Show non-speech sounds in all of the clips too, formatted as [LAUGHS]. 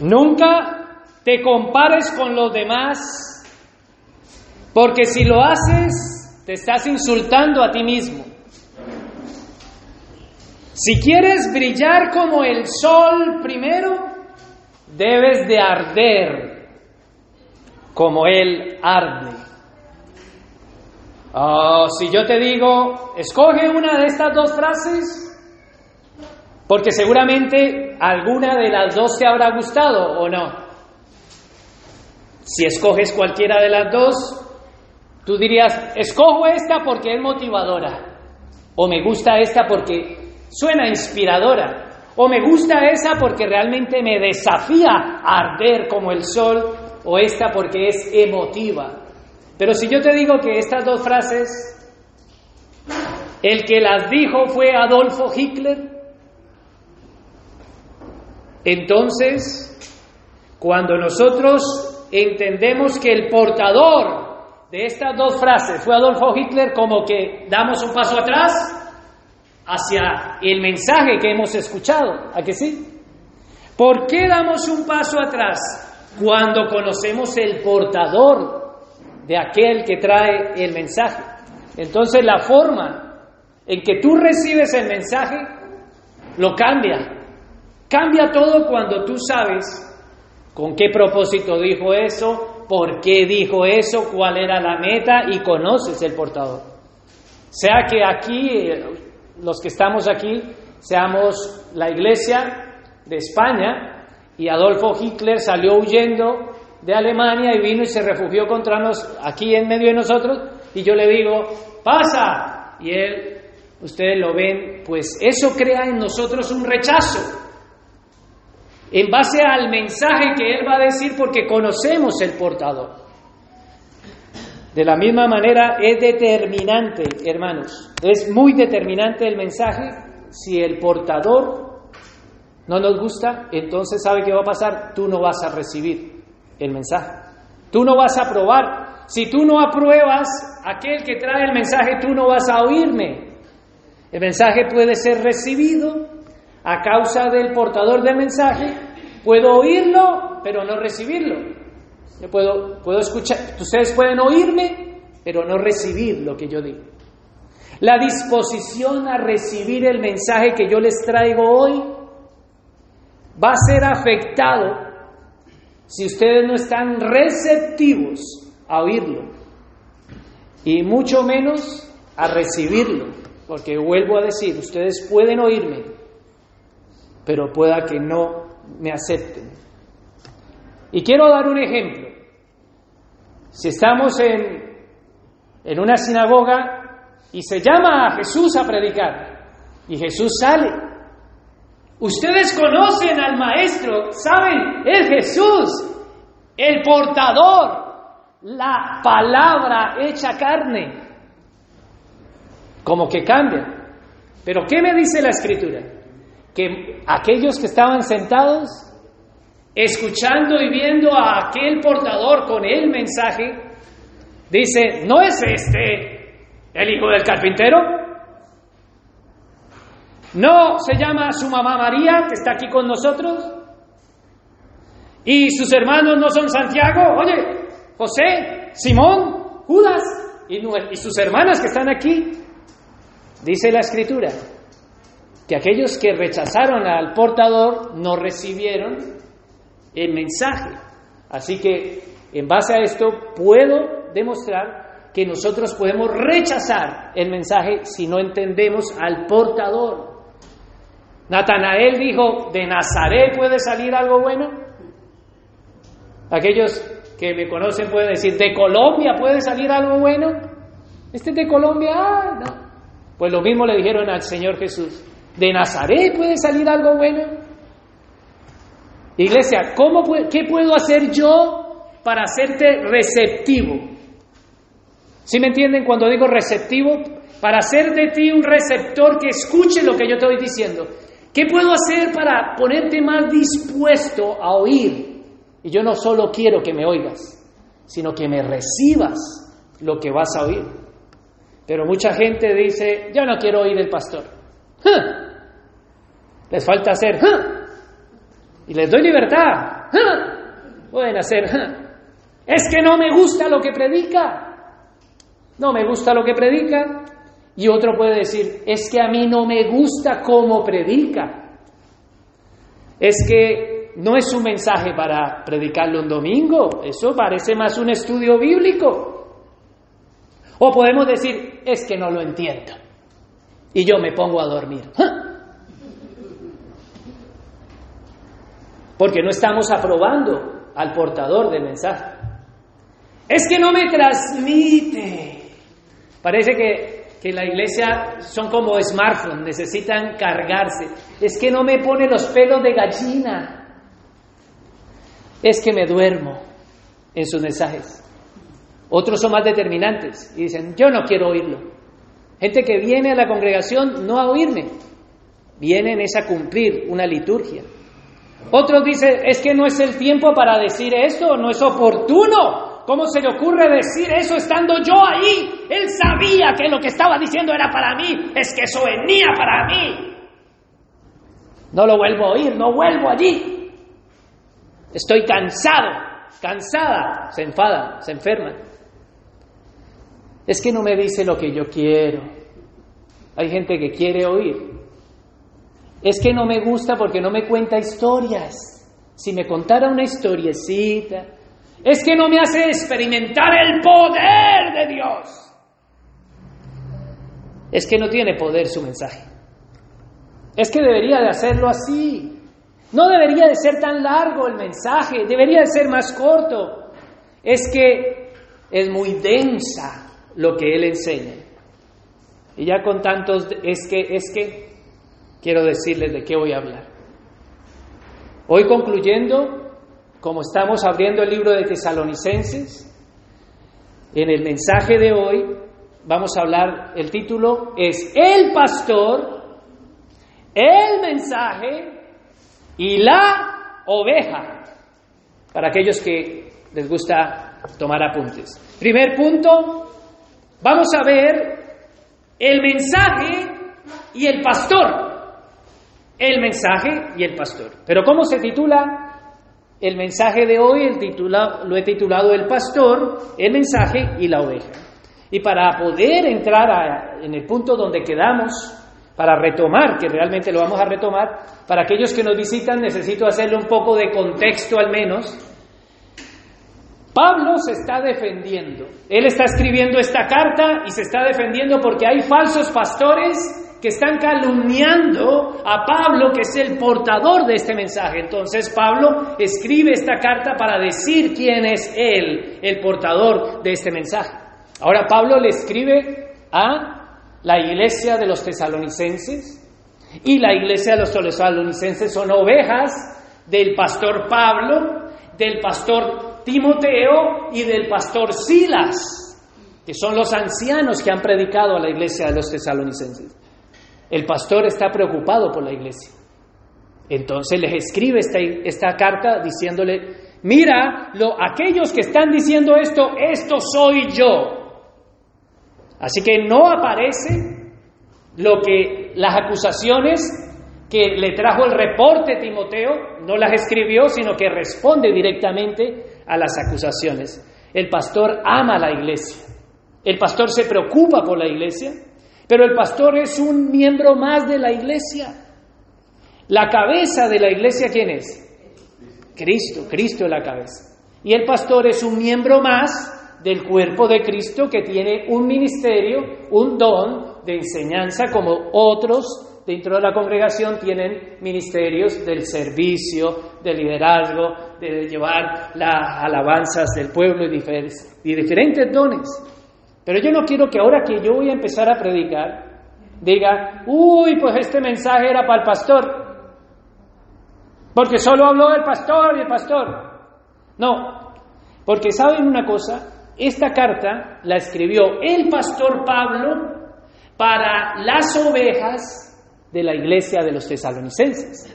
Nunca te compares con los demás, porque si lo haces, te estás insultando a ti mismo. Si quieres brillar como el sol primero, debes de arder como él arde. Oh, si yo te digo, escoge una de estas dos frases, porque seguramente alguna de las dos te habrá gustado o no. Si escoges cualquiera de las dos, tú dirías, escojo esta porque es motivadora, o me gusta esta porque suena inspiradora, o me gusta esa porque realmente me desafía a arder como el sol, o esta porque es emotiva. Pero si yo te digo que estas dos frases, el que las dijo fue Adolfo Hitler, entonces, cuando nosotros entendemos que el portador de estas dos frases fue Adolfo Hitler, como que damos un paso atrás hacia el mensaje que hemos escuchado, ¿a que sí? ¿Por qué damos un paso atrás cuando conocemos el portador de aquel que trae el mensaje? Entonces la forma en que tú recibes el mensaje lo cambia. Cambia todo cuando tú sabes con qué propósito dijo eso, por qué dijo eso, cuál era la meta y conoces el portador. Sea que aquí, eh, los que estamos aquí, seamos la iglesia de España y Adolfo Hitler salió huyendo de Alemania y vino y se refugió contra nos aquí en medio de nosotros y yo le digo, pasa. Y él, ustedes lo ven, pues eso crea en nosotros un rechazo en base al mensaje que Él va a decir porque conocemos el portador. De la misma manera es determinante, hermanos, es muy determinante el mensaje. Si el portador no nos gusta, entonces ¿sabe qué va a pasar? Tú no vas a recibir el mensaje. Tú no vas a probar. Si tú no apruebas aquel que trae el mensaje, tú no vas a oírme. El mensaje puede ser recibido a causa del portador del mensaje, puedo oírlo, pero no recibirlo. Yo puedo, puedo escuchar, ustedes pueden oírme, pero no recibir lo que yo digo. La disposición a recibir el mensaje que yo les traigo hoy va a ser afectado si ustedes no están receptivos a oírlo y mucho menos a recibirlo, porque vuelvo a decir, ustedes pueden oírme, pero pueda que no me acepten. Y quiero dar un ejemplo. Si estamos en, en una sinagoga y se llama a Jesús a predicar y Jesús sale, ustedes conocen al Maestro, saben, es Jesús, el portador, la palabra hecha carne. Como que cambia. Pero ¿qué me dice la escritura? Que aquellos que estaban sentados, escuchando y viendo a aquel portador con el mensaje, dice, ¿no es este el hijo del carpintero? ¿No se llama su mamá María, que está aquí con nosotros? ¿Y sus hermanos no son Santiago? Oye, José, Simón, Judas, y, sus hermanas que están aquí. Dice la escritura, que aquellos que rechazaron al portador no recibieron el mensaje. Así que en base a esto puedo demostrar que nosotros podemos rechazar el mensaje si no entendemos al portador. Natanael dijo, ¿de Nazaret puede salir algo bueno? Aquellos que me conocen pueden decir, ¿de Colombia puede salir algo bueno? Este es de Colombia, ah, no. Pues lo mismo le dijeron al Señor Jesús. ¿De Nazaret puede salir algo bueno? Iglesia, ¿cómo ¿qué puedo hacer yo para hacerte receptivo? ¿Sí me entienden cuando digo receptivo? Para hacer de ti un receptor que escuche lo que yo te estoy diciendo. ¿Qué puedo hacer para ponerte más dispuesto a oír? Y yo no solo quiero que me oigas, sino que me recibas lo que vas a oír. Pero mucha gente dice, yo no quiero oír el pastor. Les falta hacer. Y les doy libertad. Pueden hacer. Es que no me gusta lo que predica. No me gusta lo que predica. Y otro puede decir, es que a mí no me gusta cómo predica. Es que no es un mensaje para predicarlo un domingo, eso parece más un estudio bíblico. O podemos decir, es que no lo entiendo. Y yo me pongo a dormir. Porque no estamos aprobando al portador del mensaje. Es que no me transmite. Parece que, que la iglesia son como smartphones, necesitan cargarse. Es que no me pone los pelos de gallina. Es que me duermo en sus mensajes. Otros son más determinantes y dicen, yo no quiero oírlo. Gente que viene a la congregación no a oírme, vienen es a cumplir una liturgia. Otros dicen, es que no es el tiempo para decir esto, no es oportuno. ¿Cómo se le ocurre decir eso estando yo ahí? Él sabía que lo que estaba diciendo era para mí, es que eso venía para mí. No lo vuelvo a oír, no vuelvo allí. Estoy cansado, cansada, se enfadan, se enferman. Es que no me dice lo que yo quiero. Hay gente que quiere oír, es que no me gusta porque no me cuenta historias. Si me contara una historiecita, es que no me hace experimentar el poder de Dios. Es que no tiene poder su mensaje. Es que debería de hacerlo así. No debería de ser tan largo el mensaje, debería de ser más corto. Es que es muy densa lo que él enseña. Y ya con tantos, es que, es que, quiero decirles de qué voy a hablar. Hoy concluyendo, como estamos abriendo el libro de Tesalonicenses, en el mensaje de hoy vamos a hablar, el título es El pastor, el mensaje y la oveja, para aquellos que les gusta tomar apuntes. Primer punto, vamos a ver el mensaje y el pastor el mensaje y el pastor. Pero ¿cómo se titula el mensaje de hoy? El titula, lo he titulado El pastor, el mensaje y la oveja. Y para poder entrar en el punto donde quedamos, para retomar, que realmente lo vamos a retomar, para aquellos que nos visitan necesito hacerle un poco de contexto al menos. Pablo se está defendiendo. Él está escribiendo esta carta y se está defendiendo porque hay falsos pastores que están calumniando a Pablo, que es el portador de este mensaje. Entonces Pablo escribe esta carta para decir quién es él, el portador de este mensaje. Ahora Pablo le escribe a la iglesia de los tesalonicenses y la iglesia de los tesalonicenses son ovejas del pastor Pablo, del pastor Timoteo y del pastor Silas, que son los ancianos que han predicado a la iglesia de los tesalonicenses. El pastor está preocupado por la iglesia. Entonces les escribe esta, esta carta diciéndole, mira, lo, aquellos que están diciendo esto, esto soy yo. Así que no aparece lo que las acusaciones que le trajo el reporte Timoteo, no las escribió, sino que responde directamente a las acusaciones. El pastor ama la iglesia. El pastor se preocupa por la iglesia pero el pastor es un miembro más de la iglesia. La cabeza de la iglesia, ¿quién es? Cristo, Cristo es la cabeza. Y el pastor es un miembro más del cuerpo de Cristo que tiene un ministerio, un don de enseñanza como otros dentro de la congregación tienen ministerios del servicio, del liderazgo, de llevar las alabanzas del pueblo y diferentes dones. Pero yo no quiero que ahora que yo voy a empezar a predicar, diga, uy, pues este mensaje era para el pastor, porque solo habló el pastor y el pastor. No, porque saben una cosa, esta carta la escribió el pastor Pablo para las ovejas de la iglesia de los tesalonicenses.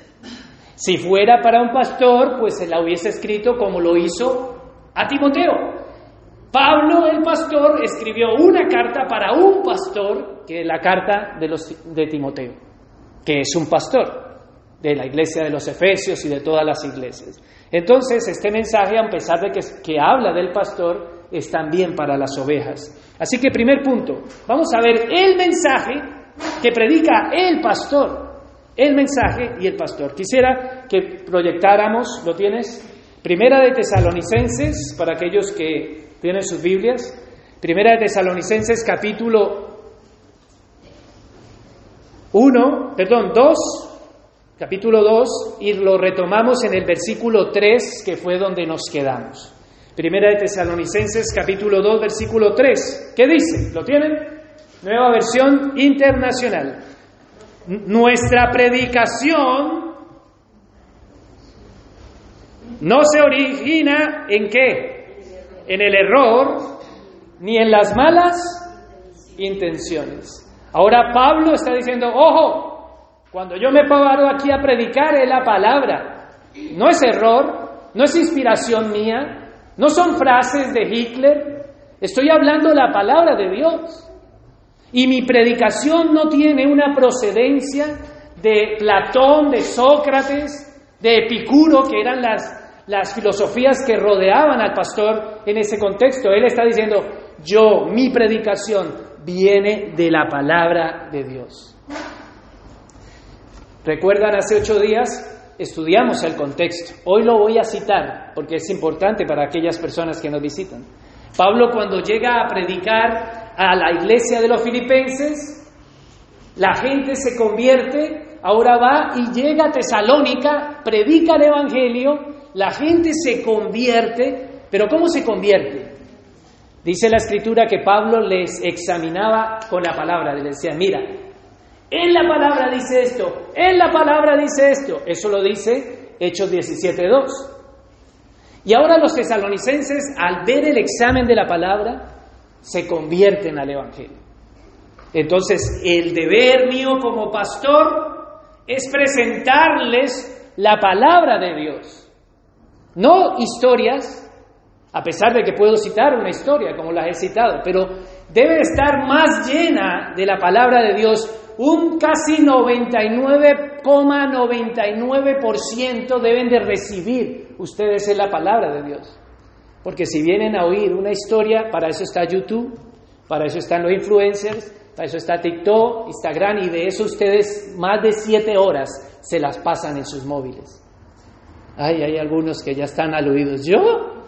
Si fuera para un pastor, pues se la hubiese escrito como lo hizo a Timoteo. Pablo el pastor escribió una carta para un pastor, que es la carta de, los, de Timoteo, que es un pastor. de la iglesia de los Efesios y de todas las iglesias. Entonces, este mensaje, a pesar de que, que habla del pastor, es también para las ovejas. Así que primer punto, vamos a ver el mensaje que predica el pastor, el mensaje y el pastor. Quisiera que proyectáramos, ¿lo tienes? Primera de Tesalonicenses, para aquellos que tienen sus Biblias, Primera de Tesalonicenses capítulo 1, perdón, 2, capítulo 2, y lo retomamos en el versículo 3, que fue donde nos quedamos. Primera de Tesalonicenses capítulo 2, versículo 3. ¿Qué dice? ¿Lo tienen? Nueva versión internacional. Nuestra predicación no se origina en qué? En el error ni en las malas intenciones. Ahora Pablo está diciendo, ojo, cuando yo me paro aquí a predicar es la palabra. No es error, no es inspiración mía, no son frases de Hitler, estoy hablando la palabra de Dios. Y mi predicación no tiene una procedencia de Platón, de Sócrates, de Epicuro, que eran las, las filosofías que rodeaban al pastor en ese contexto. Él está diciendo, yo, mi predicación viene de la palabra de Dios. ¿Recuerdan hace ocho días? Estudiamos el contexto. Hoy lo voy a citar porque es importante para aquellas personas que nos visitan. Pablo cuando llega a predicar a la iglesia de los filipenses, la gente se convierte, ahora va y llega a Tesalónica, predica el Evangelio, la gente se convierte, pero ¿cómo se convierte? Dice la escritura que Pablo les examinaba con la palabra, les decía, mira, en la palabra dice esto, en la palabra dice esto. Eso lo dice Hechos 17.2. Y ahora los tesalonicenses, al ver el examen de la palabra, se convierten al Evangelio. Entonces, el deber mío como pastor es presentarles la palabra de Dios, no historias, a pesar de que puedo citar una historia como las he citado, pero debe estar más llena de la palabra de Dios. Un casi 99,99% deben de recibir ustedes en la palabra de Dios. Porque si vienen a oír una historia, para eso está YouTube, para eso están los influencers, para eso está TikTok, Instagram, y de eso ustedes más de siete horas se las pasan en sus móviles. Ay, hay algunos que ya están aludidos. ¿Yo?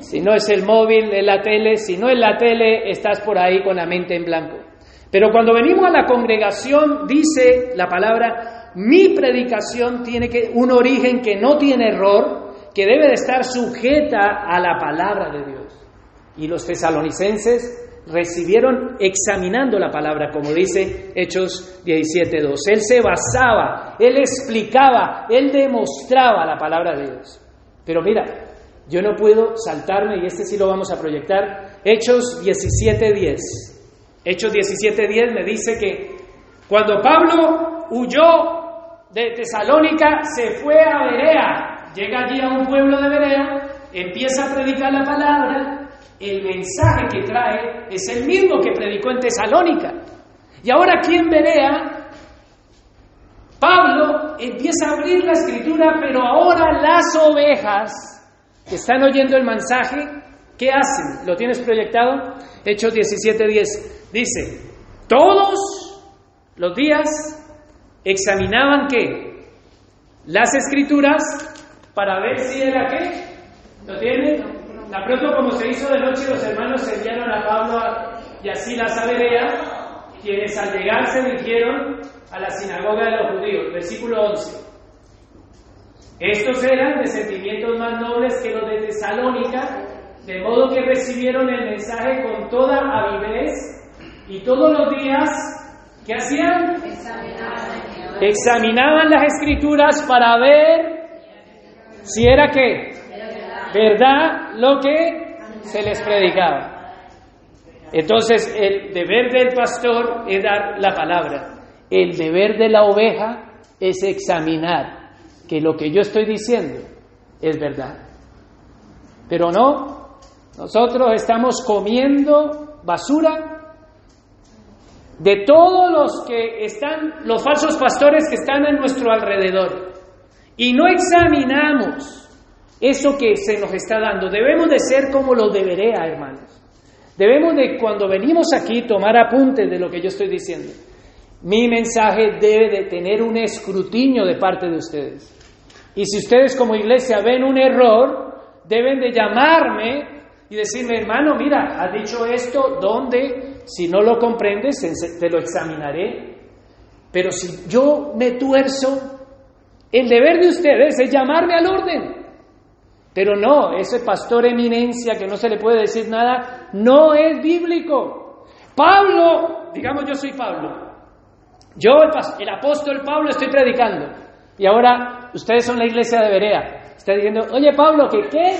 Si no es el móvil, es la tele. Si no es la tele, estás por ahí con la mente en blanco. Pero cuando venimos a la congregación, dice la palabra, mi predicación tiene que, un origen que no tiene error, que debe de estar sujeta a la palabra de Dios. Y los tesalonicenses recibieron examinando la palabra, como dice Hechos 17.2. Él se basaba, él explicaba, él demostraba la palabra de Dios. Pero mira, yo no puedo saltarme, y este sí lo vamos a proyectar, Hechos 17.10. Hechos 17.10 me dice que cuando Pablo huyó de Tesalónica, se fue a Berea, llega allí a un pueblo de Berea, empieza a predicar la palabra, el mensaje que trae es el mismo que predicó en Tesalónica. Y ahora aquí en Pablo empieza a abrir la escritura, pero ahora las ovejas que están oyendo el mensaje, ¿qué hacen? ¿Lo tienes proyectado? Hechos 17:10 dice, todos los días examinaban qué? Las escrituras para ver si era qué. ¿Lo tienen? La pronto como se hizo de noche, los hermanos enviaron a Pablo y así la Berea, quienes al llegar se dirigieron a la sinagoga de los judíos. Versículo 11. Estos eran de sentimientos más nobles que los de Tesalónica, de modo que recibieron el mensaje con toda avidez y todos los días, ¿qué hacían? Examinaban, Examinaban las escrituras para ver si era qué, verdad lo que se les predicaba. Entonces, el deber del pastor es dar la palabra. El deber de la oveja es examinar que lo que yo estoy diciendo es verdad. Pero no, nosotros estamos comiendo basura de todos los que están, los falsos pastores que están en nuestro alrededor, y no examinamos eso que se nos está dando, debemos de ser como lo debería, hermanos. Debemos de, cuando venimos aquí, tomar apuntes de lo que yo estoy diciendo. Mi mensaje debe de tener un escrutinio de parte de ustedes. Y si ustedes como iglesia ven un error, deben de llamarme y decirme, hermano, mira, has dicho esto, ¿dónde? Si no lo comprendes, te lo examinaré. Pero si yo me tuerzo, el deber de ustedes es llamarme al orden. Pero no, ese pastor eminencia que no se le puede decir nada, no es bíblico. Pablo, digamos yo soy Pablo. Yo, el, apóstol Pablo, estoy predicando. Y ahora ustedes son la iglesia de Berea. Está diciendo, oye Pablo, ¿que qué?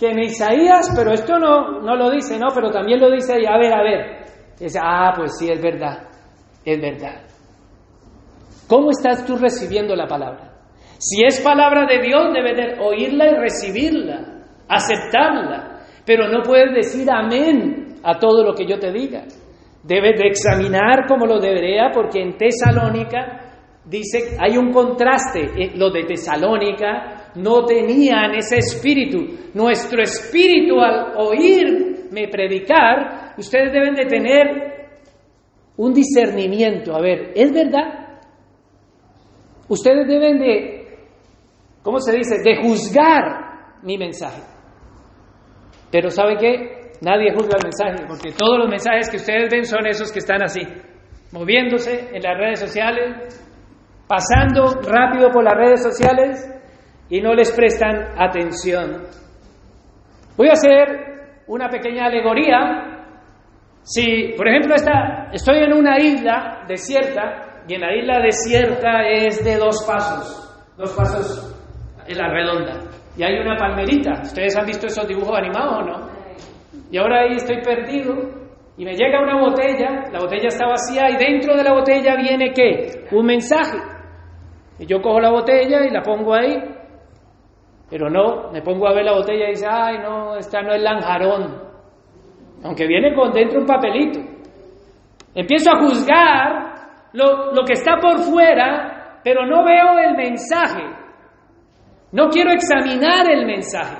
que en Isaías, pero esto no, no lo dice, no, pero también lo dice ahí, a ver, a ver. Dice, ah, pues sí, es verdad, es verdad. ¿Cómo estás tú recibiendo la palabra? Si es palabra de Dios, debes de oírla y recibirla, aceptarla, pero no puedes decir amén a todo lo que yo te diga. Debes de examinar como lo debería, porque en Tesalónica dice, hay un contraste, eh, lo de Tesalónica no tenían ese espíritu. Nuestro espíritu al oírme predicar, ustedes deben de tener un discernimiento. A ver, ¿es verdad? Ustedes deben de, ¿cómo se dice? De juzgar mi mensaje. Pero ¿sabe qué? Nadie juzga el mensaje, porque todos los mensajes que ustedes ven son esos que están así, moviéndose en las redes sociales, pasando rápido por las redes sociales y no les prestan atención. Voy a hacer una pequeña alegoría. Si, por ejemplo, estoy en una isla desierta y en la isla desierta es de dos pasos, dos pasos en la redonda. Y hay una palmerita. ¿Ustedes han visto esos dibujos animados o no? Y ahora ahí estoy perdido y me llega una botella, la botella está vacía y dentro de la botella viene qué? Un mensaje. Y yo cojo la botella y la pongo ahí pero no, me pongo a ver la botella y dice, ay, no, esta no es lanjarón. Aunque viene con dentro un papelito. Empiezo a juzgar lo, lo que está por fuera, pero no veo el mensaje. No quiero examinar el mensaje.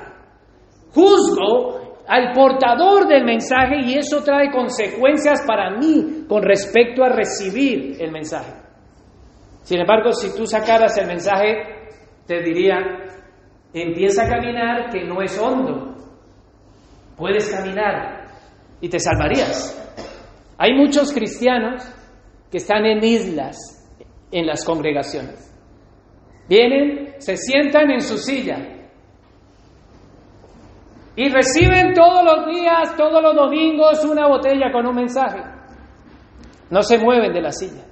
Juzgo al portador del mensaje y eso trae consecuencias para mí con respecto a recibir el mensaje. Sin embargo, si tú sacaras el mensaje, te diría, empieza a caminar que no es hondo. Puedes caminar y te salvarías. Hay muchos cristianos que están en islas en las congregaciones. Vienen, se sientan en su silla y reciben todos los días, todos los domingos, una botella con un mensaje. No se mueven de la silla.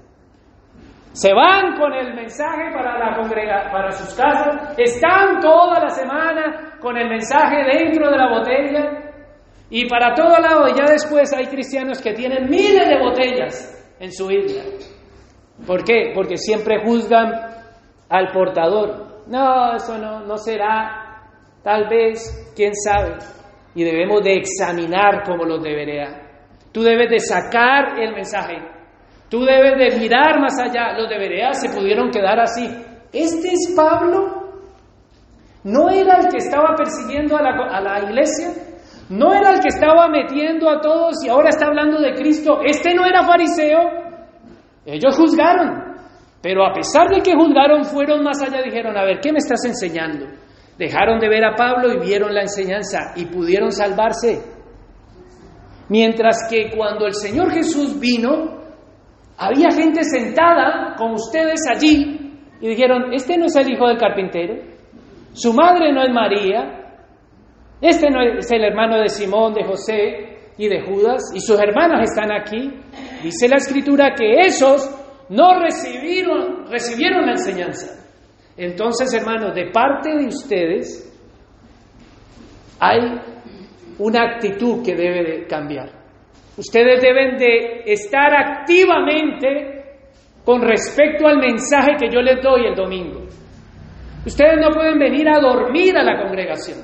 Se van con el mensaje para, la congrega, para sus casas, están toda la semana con el mensaje dentro de la botella y para todo lado. Y ya después hay cristianos que tienen miles de botellas en su isla. ¿Por qué? Porque siempre juzgan al portador. No, eso no, no será. Tal vez, quién sabe. Y debemos de examinar como lo debería. Tú debes de sacar el mensaje Tú debes de mirar más allá. Los de se pudieron quedar así. ¿Este es Pablo? ¿No era el que estaba persiguiendo a la, a la iglesia? ¿No era el que estaba metiendo a todos y ahora está hablando de Cristo? ¿Este no era fariseo? Ellos juzgaron. Pero a pesar de que juzgaron, fueron más allá, dijeron, a ver, ¿qué me estás enseñando? Dejaron de ver a Pablo y vieron la enseñanza y pudieron salvarse. Mientras que cuando el Señor Jesús vino, había gente sentada con ustedes allí y dijeron, este no es el hijo del carpintero, su madre no es María, este no es el hermano de Simón, de José y de Judas, y sus hermanas están aquí. Dice la escritura que esos no recibieron, la enseñanza. Entonces, hermanos, de parte de ustedes hay una actitud que debe de cambiar. Ustedes deben de estar activamente con respecto al mensaje que yo les doy el domingo. Ustedes no pueden venir a dormir a la congregación.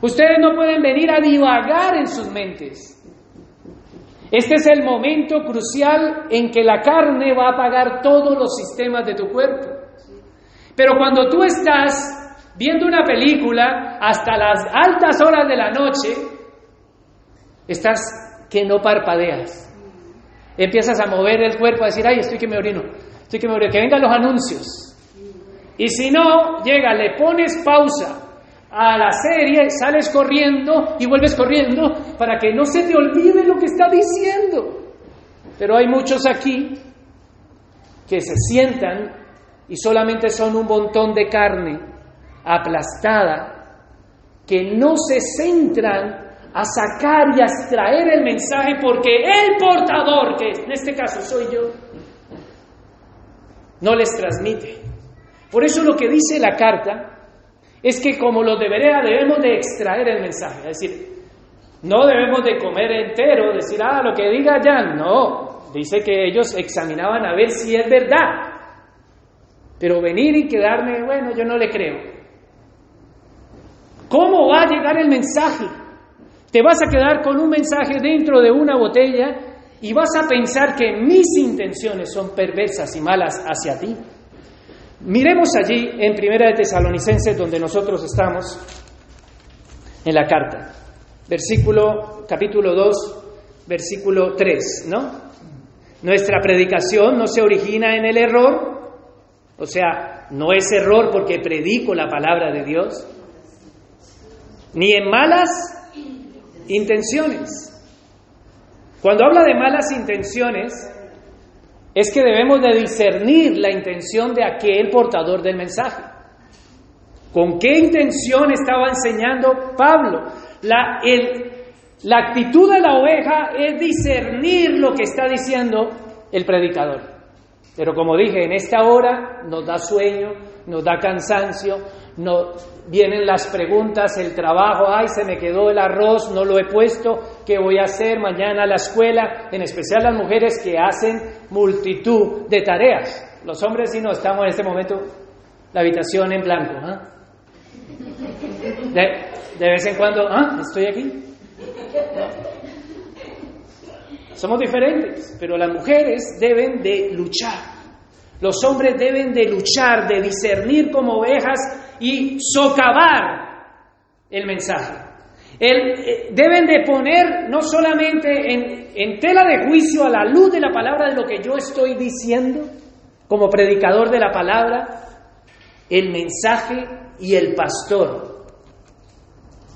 Ustedes no pueden venir a divagar en sus mentes. Este es el momento crucial en que la carne va a apagar todos los sistemas de tu cuerpo. Pero cuando tú estás viendo una película hasta las altas horas de la noche, estás que no parpadeas. Empiezas a mover el cuerpo, a decir, ay, estoy que me orino, estoy que me orino, que vengan los anuncios. Y si no, llega, le pones pausa a la serie, sales corriendo y vuelves corriendo para que no se te olvide lo que está diciendo. Pero hay muchos aquí que se sientan y solamente son un montón de carne aplastada, que no se centran a sacar y a extraer el mensaje porque el portador, que en este caso soy yo, no les transmite. Por eso lo que dice la carta es que como los debería debemos de extraer el mensaje, es decir, no debemos de comer entero, decir, ah, lo que diga Jan, no, dice que ellos examinaban a ver si es verdad, pero venir y quedarme, bueno, yo no le creo. ¿Cómo va a llegar el mensaje? Te vas a quedar con un mensaje dentro de una botella y vas a pensar que mis intenciones son perversas y malas hacia ti. Miremos allí en Primera de Tesalonicenses, donde nosotros estamos, en la carta, versículo, capítulo 2, versículo 3, ¿no? Nuestra predicación no se origina en el error, o sea, no es error porque predico la palabra de Dios, ni en malas intenciones. Cuando habla de malas intenciones, es que debemos de discernir la intención de aquel portador del mensaje. ¿Con qué intención estaba enseñando Pablo? La, la actitud de la oveja es discernir lo que está diciendo el predicador. Pero como dije, en esta hora nos da sueño, nos da cansancio, no, vienen las preguntas, el trabajo, ay, se me quedó el arroz, no lo he puesto, ¿qué voy a hacer mañana a la escuela? En especial las mujeres que hacen multitud de tareas. Los hombres si no estamos en este momento la habitación en blanco. ¿ah? De, vez en cuando, ¿ah? Estoy aquí. Somos diferentes, pero las mujeres deben de luchar. Los hombres deben de luchar, de discernir como ovejas y socavar el mensaje. Eh, deben de poner no solamente en, en tela de juicio a la luz de la palabra de lo que yo estoy diciendo como predicador de la palabra, el mensaje y el pastor.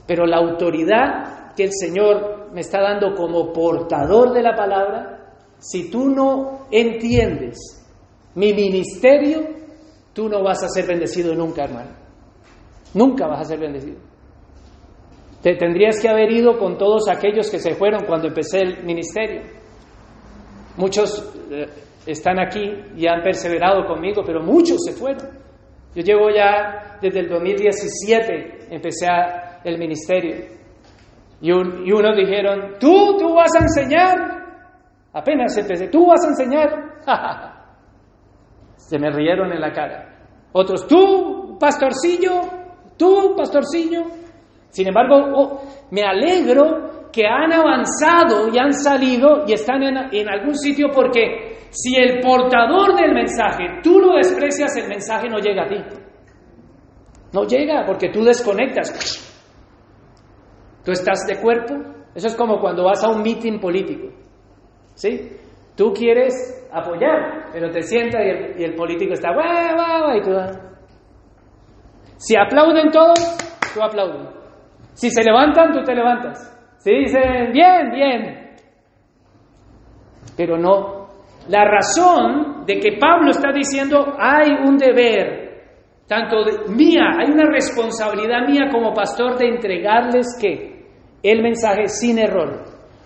Pero la autoridad que el Señor me está dando como portador de la palabra, si tú no entiendes mi ministerio, tú no vas a ser bendecido nunca, hermano. Nunca vas a ser bendecido. Te tendrías que haber ido con todos aquellos que se fueron cuando empecé el ministerio. Muchos eh, están aquí y han perseverado conmigo, pero muchos se fueron. Yo llevo ya desde el 2017, empecé el ministerio. Y, y unos dijeron, tú, tú vas a enseñar. Apenas empecé, tú vas a enseñar. [LAUGHS] se me rieron en la cara. Otros, tú, pastorcillo, Tú, pastorcillo. Sin embargo, oh, me alegro que han avanzado y han salido y están en, algún sitio porque si el portador del mensaje, tú lo desprecias, el mensaje no llega a ti. No llega porque tú desconectas. Tú estás de cuerpo. Eso es como cuando vas a un meeting político. ¿Sí? Tú quieres apoyar, pero te sientas y el, político está, ¡guau, guau! Y tú, si aplauden todos, tú aplaudes. Si se levantan, tú te levantas. Si dicen, bien, bien. Pero no. La razón de que Pablo está diciendo, hay un deber, tanto mía, hay una responsabilidad mía como pastor de entregarles que el mensaje sin error.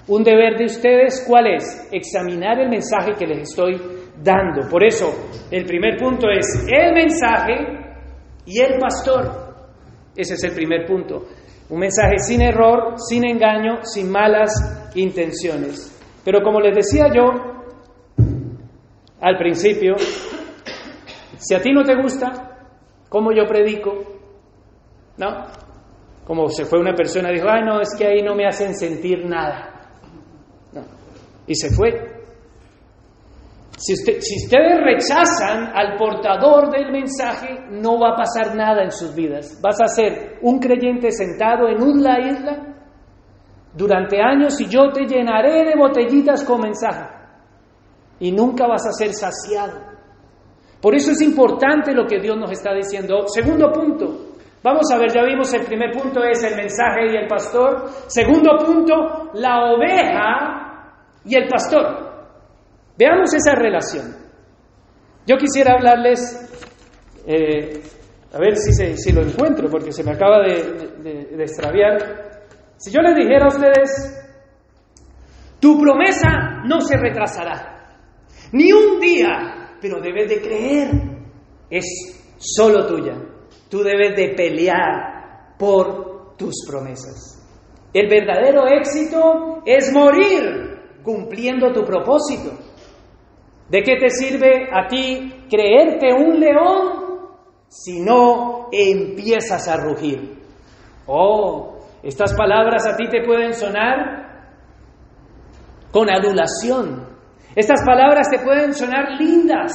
Un deber de ustedes, ¿cuál es? Examinar el mensaje que les estoy dando. Por eso, el primer punto es, el mensaje y el pastor. Ese es el primer punto. Un mensaje sin error, sin engaño, sin malas intenciones. Pero como les decía yo al principio, si a ti no te gusta cómo yo predico, ¿no? Como se fue una persona y dijo, ay no, es que ahí no me hacen sentir nada. Y se fue. Si, ustedes rechazan al portador del mensaje, no va a pasar nada en sus vidas. Vas a ser un creyente sentado en una isla durante años y yo te llenaré de botellitas con mensaje. Y nunca vas a ser saciado. Por eso es importante lo que Dios nos está diciendo. Segundo punto, Vamos a ver, ya vimos el primer punto es el mensaje y el pastor. Segundo punto, la oveja y el pastor. Veamos esa relación. Yo quisiera hablarles, eh, a ver si, si, lo encuentro, porque se me acaba de, de extraviar. Si yo les dijera a ustedes, tu promesa no se retrasará, ni un día, pero debes de creer, es solo tuya. Tú debes de pelear por tus promesas. El verdadero éxito es morir cumpliendo tu propósito. ¿De qué te sirve a ti creerte un león si no empiezas a rugir? Oh, estas palabras a ti te pueden sonar con adulación. Estas palabras te pueden sonar lindas,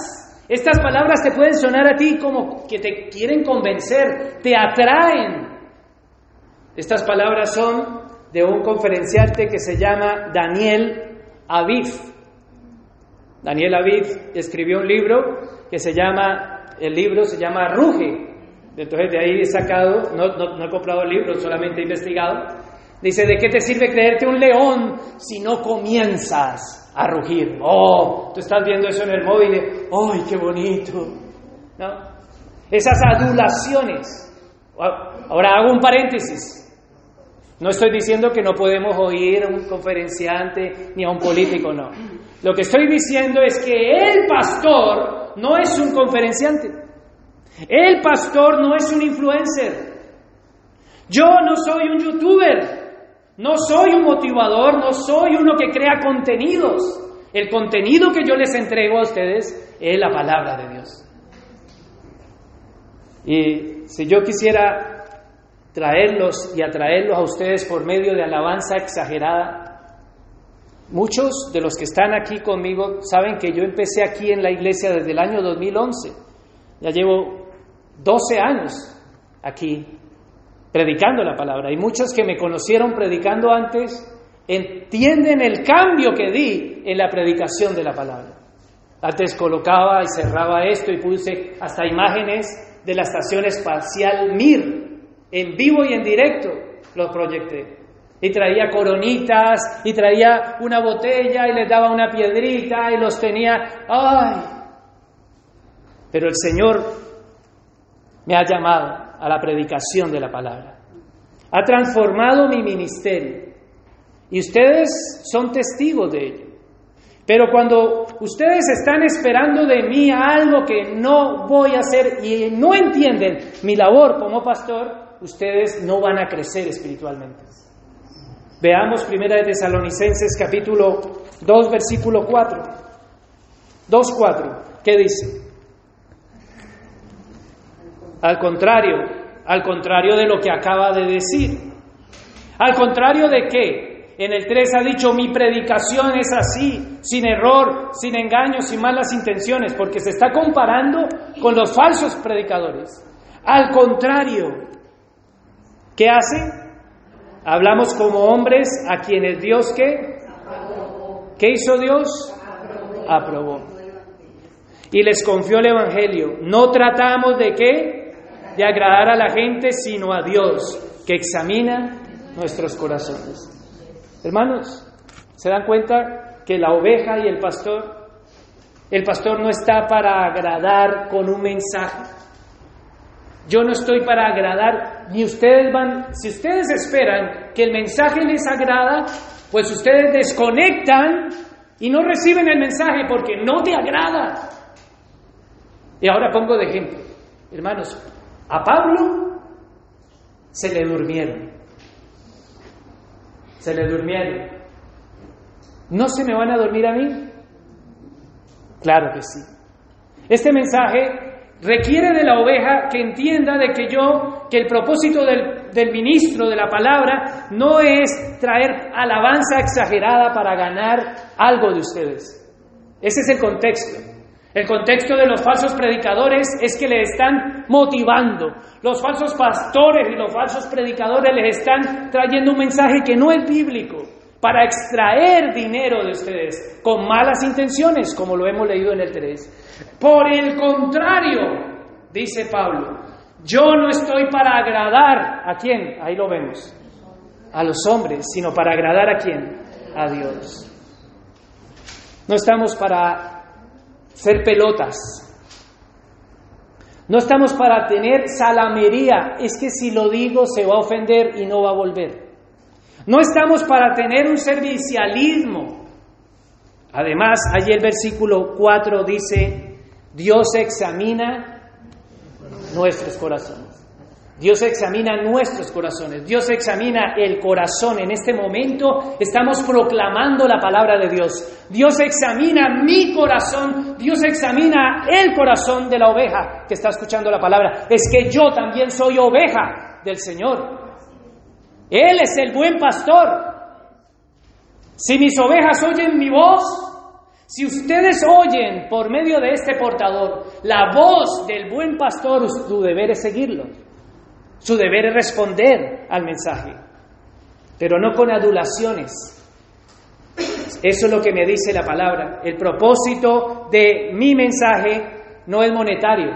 estas palabras te pueden sonar a ti como que te quieren convencer, te atraen. Estas palabras son de un conferenciante que se llama Daniel Aviv. Daniel Aviv escribió un libro que se llama, el libro se llama Ruge. Entonces de ahí he sacado, no, no he comprado el libro, solamente he investigado. Dice, ¿de qué te sirve creerte un león si no comienzas a rugir. Oh, tú estás viendo eso en el móvil. ¡Ay, qué bonito! ¿No? Esas adulaciones. Ahora hago un paréntesis. No estoy diciendo que no podemos oír a un conferenciante ni a un político, no. Lo que estoy diciendo es que el pastor no es un conferenciante. El pastor no es un influencer. Yo no soy un youtuber. No soy un motivador, no soy uno que crea contenidos. El contenido que yo les entrego a ustedes es la palabra de Dios. Y si yo quisiera traerlos y atraerlos a ustedes por medio de alabanza exagerada, muchos de los que están aquí conmigo saben que yo empecé aquí en la iglesia desde el año 2011. Ya llevo 12 años aquí predicando la palabra. Y muchos que me conocieron predicando antes entienden el cambio que di en la predicación de la palabra. Antes colocaba y cerraba esto y puse hasta imágenes de la estación espacial Mir. En vivo y en directo los proyecté. Y traía coronitas, y traía una botella, y les daba una piedrita, y los tenía. ¡Ay! Pero el Señor me ha llamado a la predicación de la palabra. Ha transformado mi ministerio. Y ustedes son testigos de ello. Pero cuando ustedes están esperando de mí algo que no voy a hacer y no entienden mi labor como pastor, ustedes no van a crecer espiritualmente. Veamos Primera de Tesalonicenses capítulo 2 versículo 4. 2.4. ¿Qué dice? Al contrario, al contrario de lo que acaba de decir. Al contrario de qué? En el 3 ha dicho, mi predicación es así, sin error, sin engaños, sin malas intenciones, porque se está comparando con los falsos predicadores. Al contrario, ¿qué hace? Hablamos como hombres a quienes Dios qué? ¿Qué hizo Dios? Aprobó. Y les confió el Evangelio. No tratamos de qué? de agradar a la gente, sino a Dios, que examina nuestros corazones. Hermanos, ¿se dan cuenta que la oveja y el pastor, el pastor no está para agradar con un mensaje? Yo no estoy para agradar, ni ustedes van, si ustedes esperan que el mensaje les agrada, pues ustedes desconectan y no reciben el mensaje porque no te agrada. Y ahora pongo de ejemplo, hermanos, a Pablo se le durmieron. Se le durmieron. ¿No se me van a dormir a mí? Claro que sí. Este mensaje requiere de la oveja que entienda de que yo, que el propósito del, del, ministro de la palabra no es traer alabanza exagerada para ganar algo de ustedes. Ese es el contexto. El contexto de los falsos predicadores es que le están motivando. Los falsos pastores y los falsos predicadores les están trayendo un mensaje que no es bíblico para extraer dinero de ustedes con malas intenciones, como lo hemos leído en el 3. Por el contrario, dice Pablo, yo no estoy para agradar a quién, ahí lo vemos, a los hombres, sino para agradar a quién, a Dios. No estamos para ser pelotas. No estamos para tener salamería. Es que si lo digo se va a ofender y no va a volver. No estamos para tener un servicialismo. Además, allí el versículo 4 dice, Dios examina nuestros corazones. Dios examina nuestros corazones, Dios examina el corazón. En este momento estamos proclamando la palabra de Dios. Dios examina mi corazón, Dios examina el corazón de la oveja que está escuchando la palabra. Es que yo también soy oveja del Señor. Él es el buen pastor. Si mis ovejas oyen mi voz, si ustedes oyen por medio de este portador la voz del buen pastor, su deber es seguirlo. Su deber es responder al mensaje, pero no con adulaciones. Eso es lo que me dice la palabra. El propósito de mi mensaje no es monetario.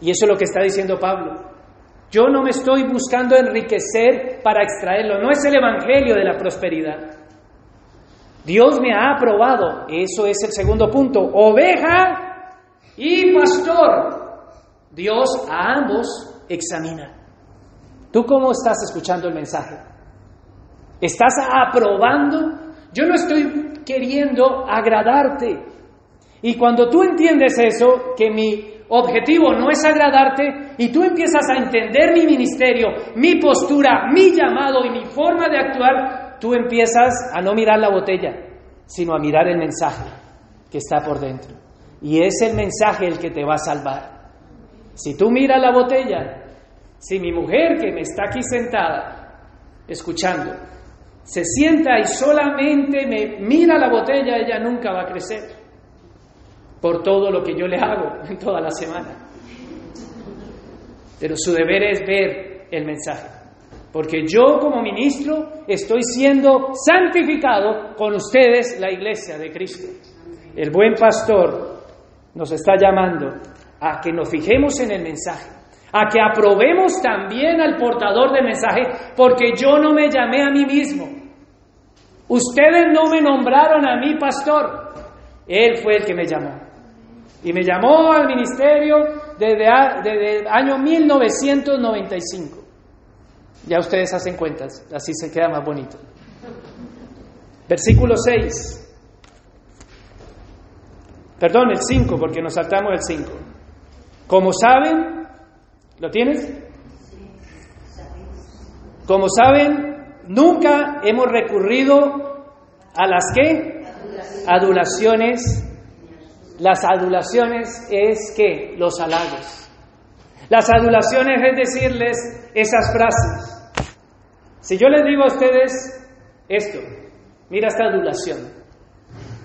Y eso es lo que está diciendo Pablo. Yo no me estoy buscando enriquecer para extraerlo. No es el Evangelio de la prosperidad. Dios me ha aprobado. Eso es el segundo punto. Oveja y pastor. Dios a ambos examina. ¿Tú cómo estás escuchando el mensaje? ¿Estás aprobando? Yo no estoy queriendo agradarte. Y cuando tú entiendes eso, que mi objetivo no es agradarte, y tú empiezas a entender mi ministerio, mi postura, mi llamado y mi forma de actuar, tú empiezas a no mirar la botella, sino a mirar el mensaje que está por dentro. Y es el mensaje el que te va a salvar. Si tú miras la botella, si mi mujer que me está aquí sentada, escuchando, se sienta y solamente me mira la botella, ella nunca va a crecer por todo lo que yo le hago en toda la semana. Pero su deber es ver el mensaje. Porque yo como ministro estoy siendo santificado con ustedes, la iglesia de Cristo. El buen pastor nos está llamando a que nos fijemos en el mensaje, a que aprobemos también al portador del mensaje, porque yo no me llamé a mí mismo. Ustedes no me nombraron a mí pastor, Él fue el que me llamó. Y me llamó al ministerio desde, desde el año 1995. Ya ustedes hacen cuentas, así se queda más bonito. Versículo 6. Perdón, el 5, porque nos saltamos el 5. Como saben, ¿lo tienes? Como saben, nunca hemos recurrido a las que? Adulaciones. Las adulaciones es que los halagos. Las adulaciones es decirles esas frases. Si yo les digo a ustedes esto, mira esta adulación.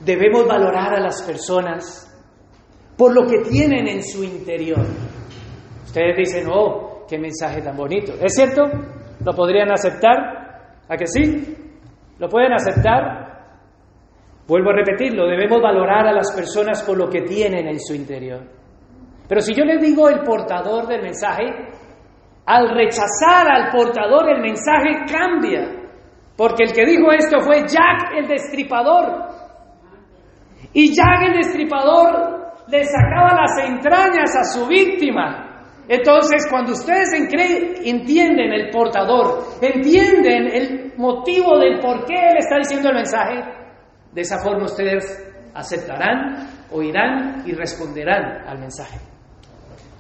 Debemos valorar a las personas por lo que tienen en su interior. Ustedes dicen, oh, qué mensaje tan bonito. ¿Es cierto? ¿Lo podrían aceptar? ¿A que sí? ¿Lo pueden aceptar? Vuelvo a repetirlo, debemos valorar a las personas por lo que tienen en su interior. Pero si yo les digo el portador del mensaje, al rechazar al portador el mensaje cambia. Porque el que dijo esto fue Jack el Destripador. Y Jack el Destripador le sacaba las entrañas a su víctima. Entonces, cuando ustedes entienden el portador, entienden el motivo del por qué él está diciendo el mensaje, de esa forma ustedes aceptarán, oirán y responderán al mensaje.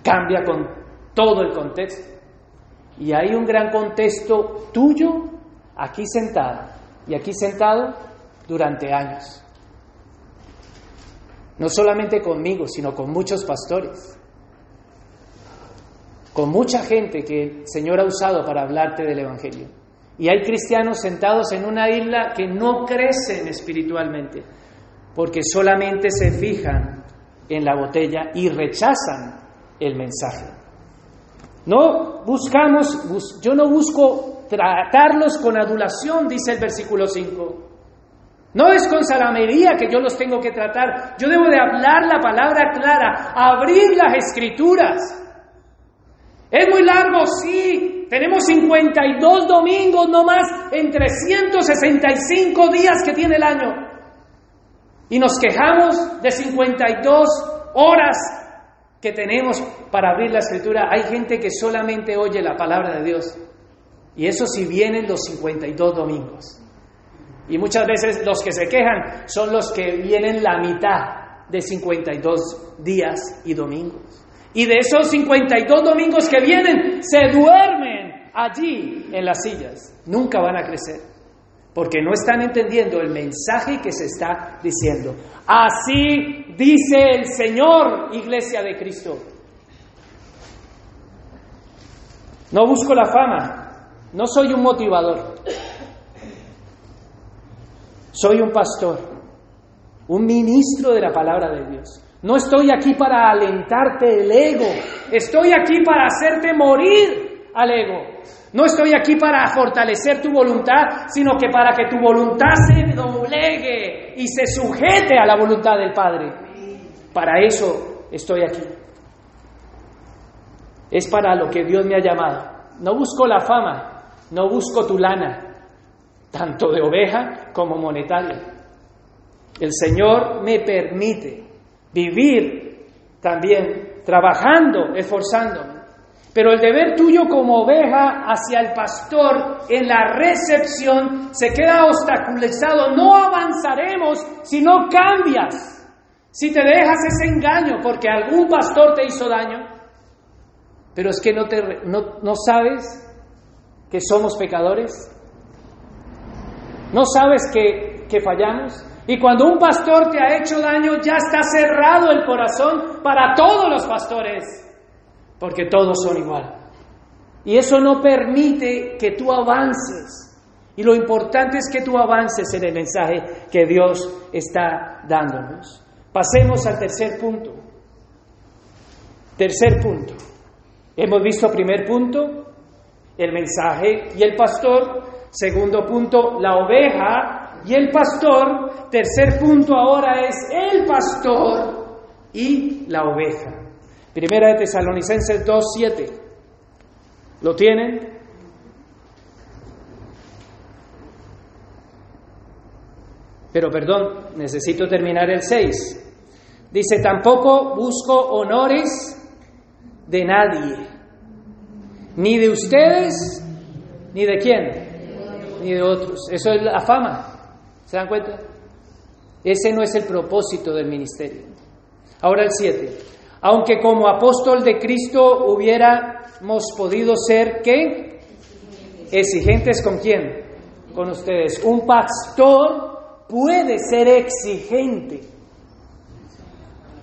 Cambia con todo el contexto. Y hay un gran contexto tuyo aquí sentado y aquí sentado durante años. No solamente conmigo, sino con muchos pastores. con mucha gente que el Señor ha usado para hablarte del Evangelio. Y hay cristianos sentados en una isla que no crecen espiritualmente, porque solamente se fijan en la botella y rechazan el mensaje. No buscamos, yo no busco tratarlos con adulación, dice el versículo 5. No es con salamería que yo los tengo que tratar. Yo debo de hablar la palabra clara, abrir las escrituras. Es muy largo, sí. Tenemos 52 domingos no más en 365 días que tiene el año. Y nos quejamos de 52 horas que tenemos para abrir la escritura. Hay gente que solamente oye la palabra de Dios. Y eso si vienen los 52 domingos. Y muchas veces los que se quejan son los que vienen la mitad de 52 días y domingos. Y de esos 52 domingos que vienen, se duermen allí en las sillas. Nunca van a crecer. Porque no están entendiendo el mensaje que se está diciendo. Así dice el Señor, iglesia de Cristo. No busco la fama, no soy un motivador. Soy un pastor, un ministro de la palabra de Dios. No estoy aquí para alentarte el ego, estoy aquí para hacerte morir al ego. No estoy aquí para fortalecer tu voluntad, sino que para que tu voluntad se doblegue y se sujete a la voluntad del Padre. Para eso estoy aquí. Es para lo que Dios me ha llamado. No busco la fama, no busco tu lana, tanto de oveja como monetaria. El Señor me permite vivir también trabajando, esforzándome. Pero el deber tuyo como oveja hacia el pastor en la recepción se queda obstaculizado. No avanzaremos si no cambias, si te dejas ese engaño porque algún pastor te hizo daño. Pero es que no, te, no, no sabes que somos pecadores. ¿No sabes que, que fallamos? Y cuando un pastor te ha hecho daño, ya está cerrado el corazón para todos los pastores, porque todos son igual. Y eso no permite que tú avances. Y lo importante es que tú avances en el mensaje que Dios está dándonos. Pasemos al tercer punto. Tercer punto. Hemos visto primer punto, el mensaje y el pastor. Segundo punto, la oveja y el pastor. Tercer punto ahora es el pastor y la oveja. Primera de Tesalonicenses 2.7. ¿Lo tienen? Pero perdón, necesito terminar el 6. Dice, tampoco busco honores de nadie, ni de ustedes, ni de quién, ni de otros. Eso es la fama. ¿Se dan cuenta? Ese no es el propósito del ministerio. Ahora el 7. Aunque como apóstol de Cristo hubiéramos podido ser, ¿qué? Exigentes con quién? Con ustedes. Un pastor puede ser exigente.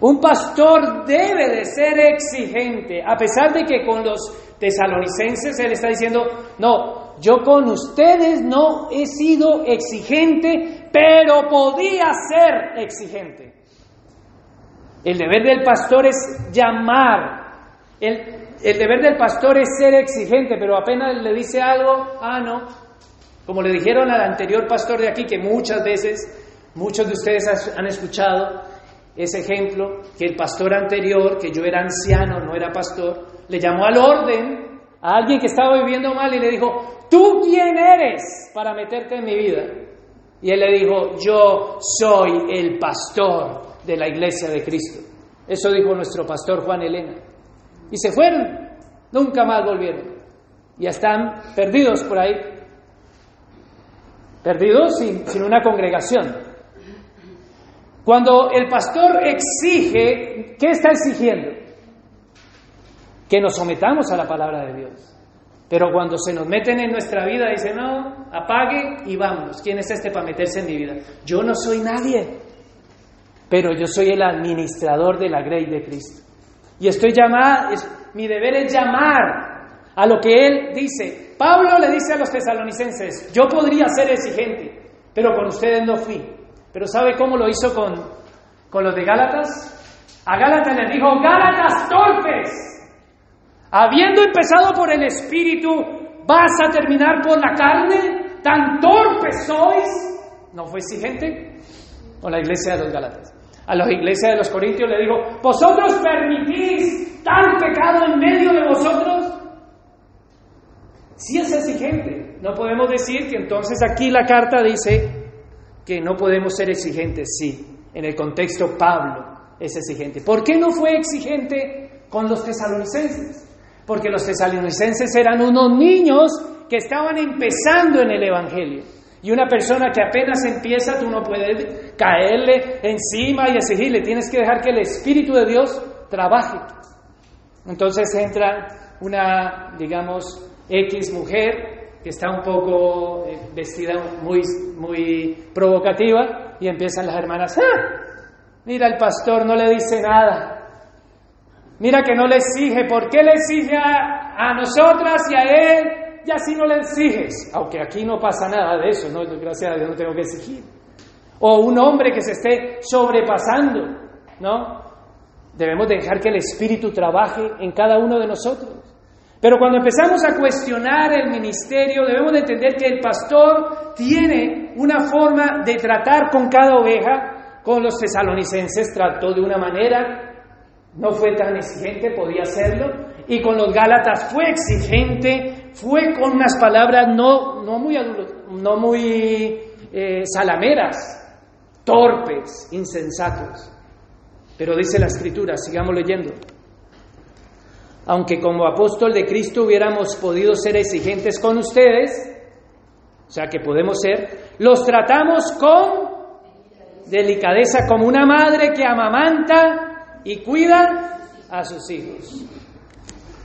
Un pastor debe de ser exigente, a pesar de que con los tesalonicenses él está diciendo, no, yo con ustedes no he sido exigente, pero podía ser exigente. El deber del pastor es llamar, el, el deber del pastor es ser exigente, pero apenas le dice algo, ah, no, como le dijeron al anterior pastor de aquí, que muchas veces, muchos de ustedes han escuchado ese ejemplo, que el pastor anterior, que yo era anciano, no era pastor, le llamó al orden a alguien que estaba viviendo mal y le dijo, ¿tú quién eres para meterte en mi vida? Y él le dijo, yo soy el pastor de la iglesia de Cristo. Eso dijo nuestro pastor Juan Elena. Y se fueron, nunca más volvieron. Ya están perdidos por ahí perdidos sin, sin una congregación. Cuando el pastor exige, ¿qué está exigiendo? Que nos sometamos a la palabra de Dios. Pero cuando se nos meten en nuestra vida, dice, no, apague y vamos. ¿Quién es este para meterse en mi vida? Yo no soy nadie, pero yo soy el administrador de la grey de Cristo. Y estoy llamado, mi deber es llamar a lo que él dice. Pablo le dice a los tesalonicenses, yo podría ser exigente, pero con ustedes no fui. Pero ¿sabe cómo lo hizo con, con los de Gálatas? A Gálatas les dijo, Gálatas torpes, habiendo empezado por el Espíritu, ¿vas a terminar por la carne? ¿Tan torpes sois? ¿No fue exigente? Con la iglesia de los Gálatas. A la iglesia de los Corintios le dijo, ¿vosotros permitís tal pecado en medio de vosotros? Si es exigente. No podemos decir que entonces aquí la carta dice que no podemos ser exigentes. Sí, en el contexto Pablo es exigente. ¿Por qué no fue exigente con los tesalonicenses? Porque los tesalonicenses eran unos niños que estaban empezando en el Evangelio. Y una persona que apenas empieza, tú no puedes caerle encima y exigirle, tienes que dejar que el Espíritu de Dios trabaje. Entonces entra una, digamos, X mujer que está un poco eh, vestida muy, muy provocativa y empiezan las hermanas, ¡Ah! mira el pastor no le dice nada, mira que no le exige, ¿por qué le exige a, a nosotras y a él? Y así no le exiges, aunque aquí no pasa nada de eso, ¿no? gracias a Dios no tengo que exigir. O un hombre que se esté sobrepasando, ¿no? Debemos dejar que el Espíritu trabaje en cada uno de nosotros. Pero cuando empezamos a cuestionar el ministerio, debemos de entender que el pastor tiene una forma de tratar con cada oveja. Con los tesalonicenses trató de una manera, no fue tan exigente, podía hacerlo. Y con los gálatas fue exigente, fue con unas palabras no, no muy, no muy eh, salameras, torpes, insensatos. Pero dice la escritura, sigamos leyendo aunque como apóstol de Cristo hubiéramos podido ser exigentes con ustedes, o sea que podemos ser, los tratamos con delicadeza como una madre que amamanta y cuida a sus hijos.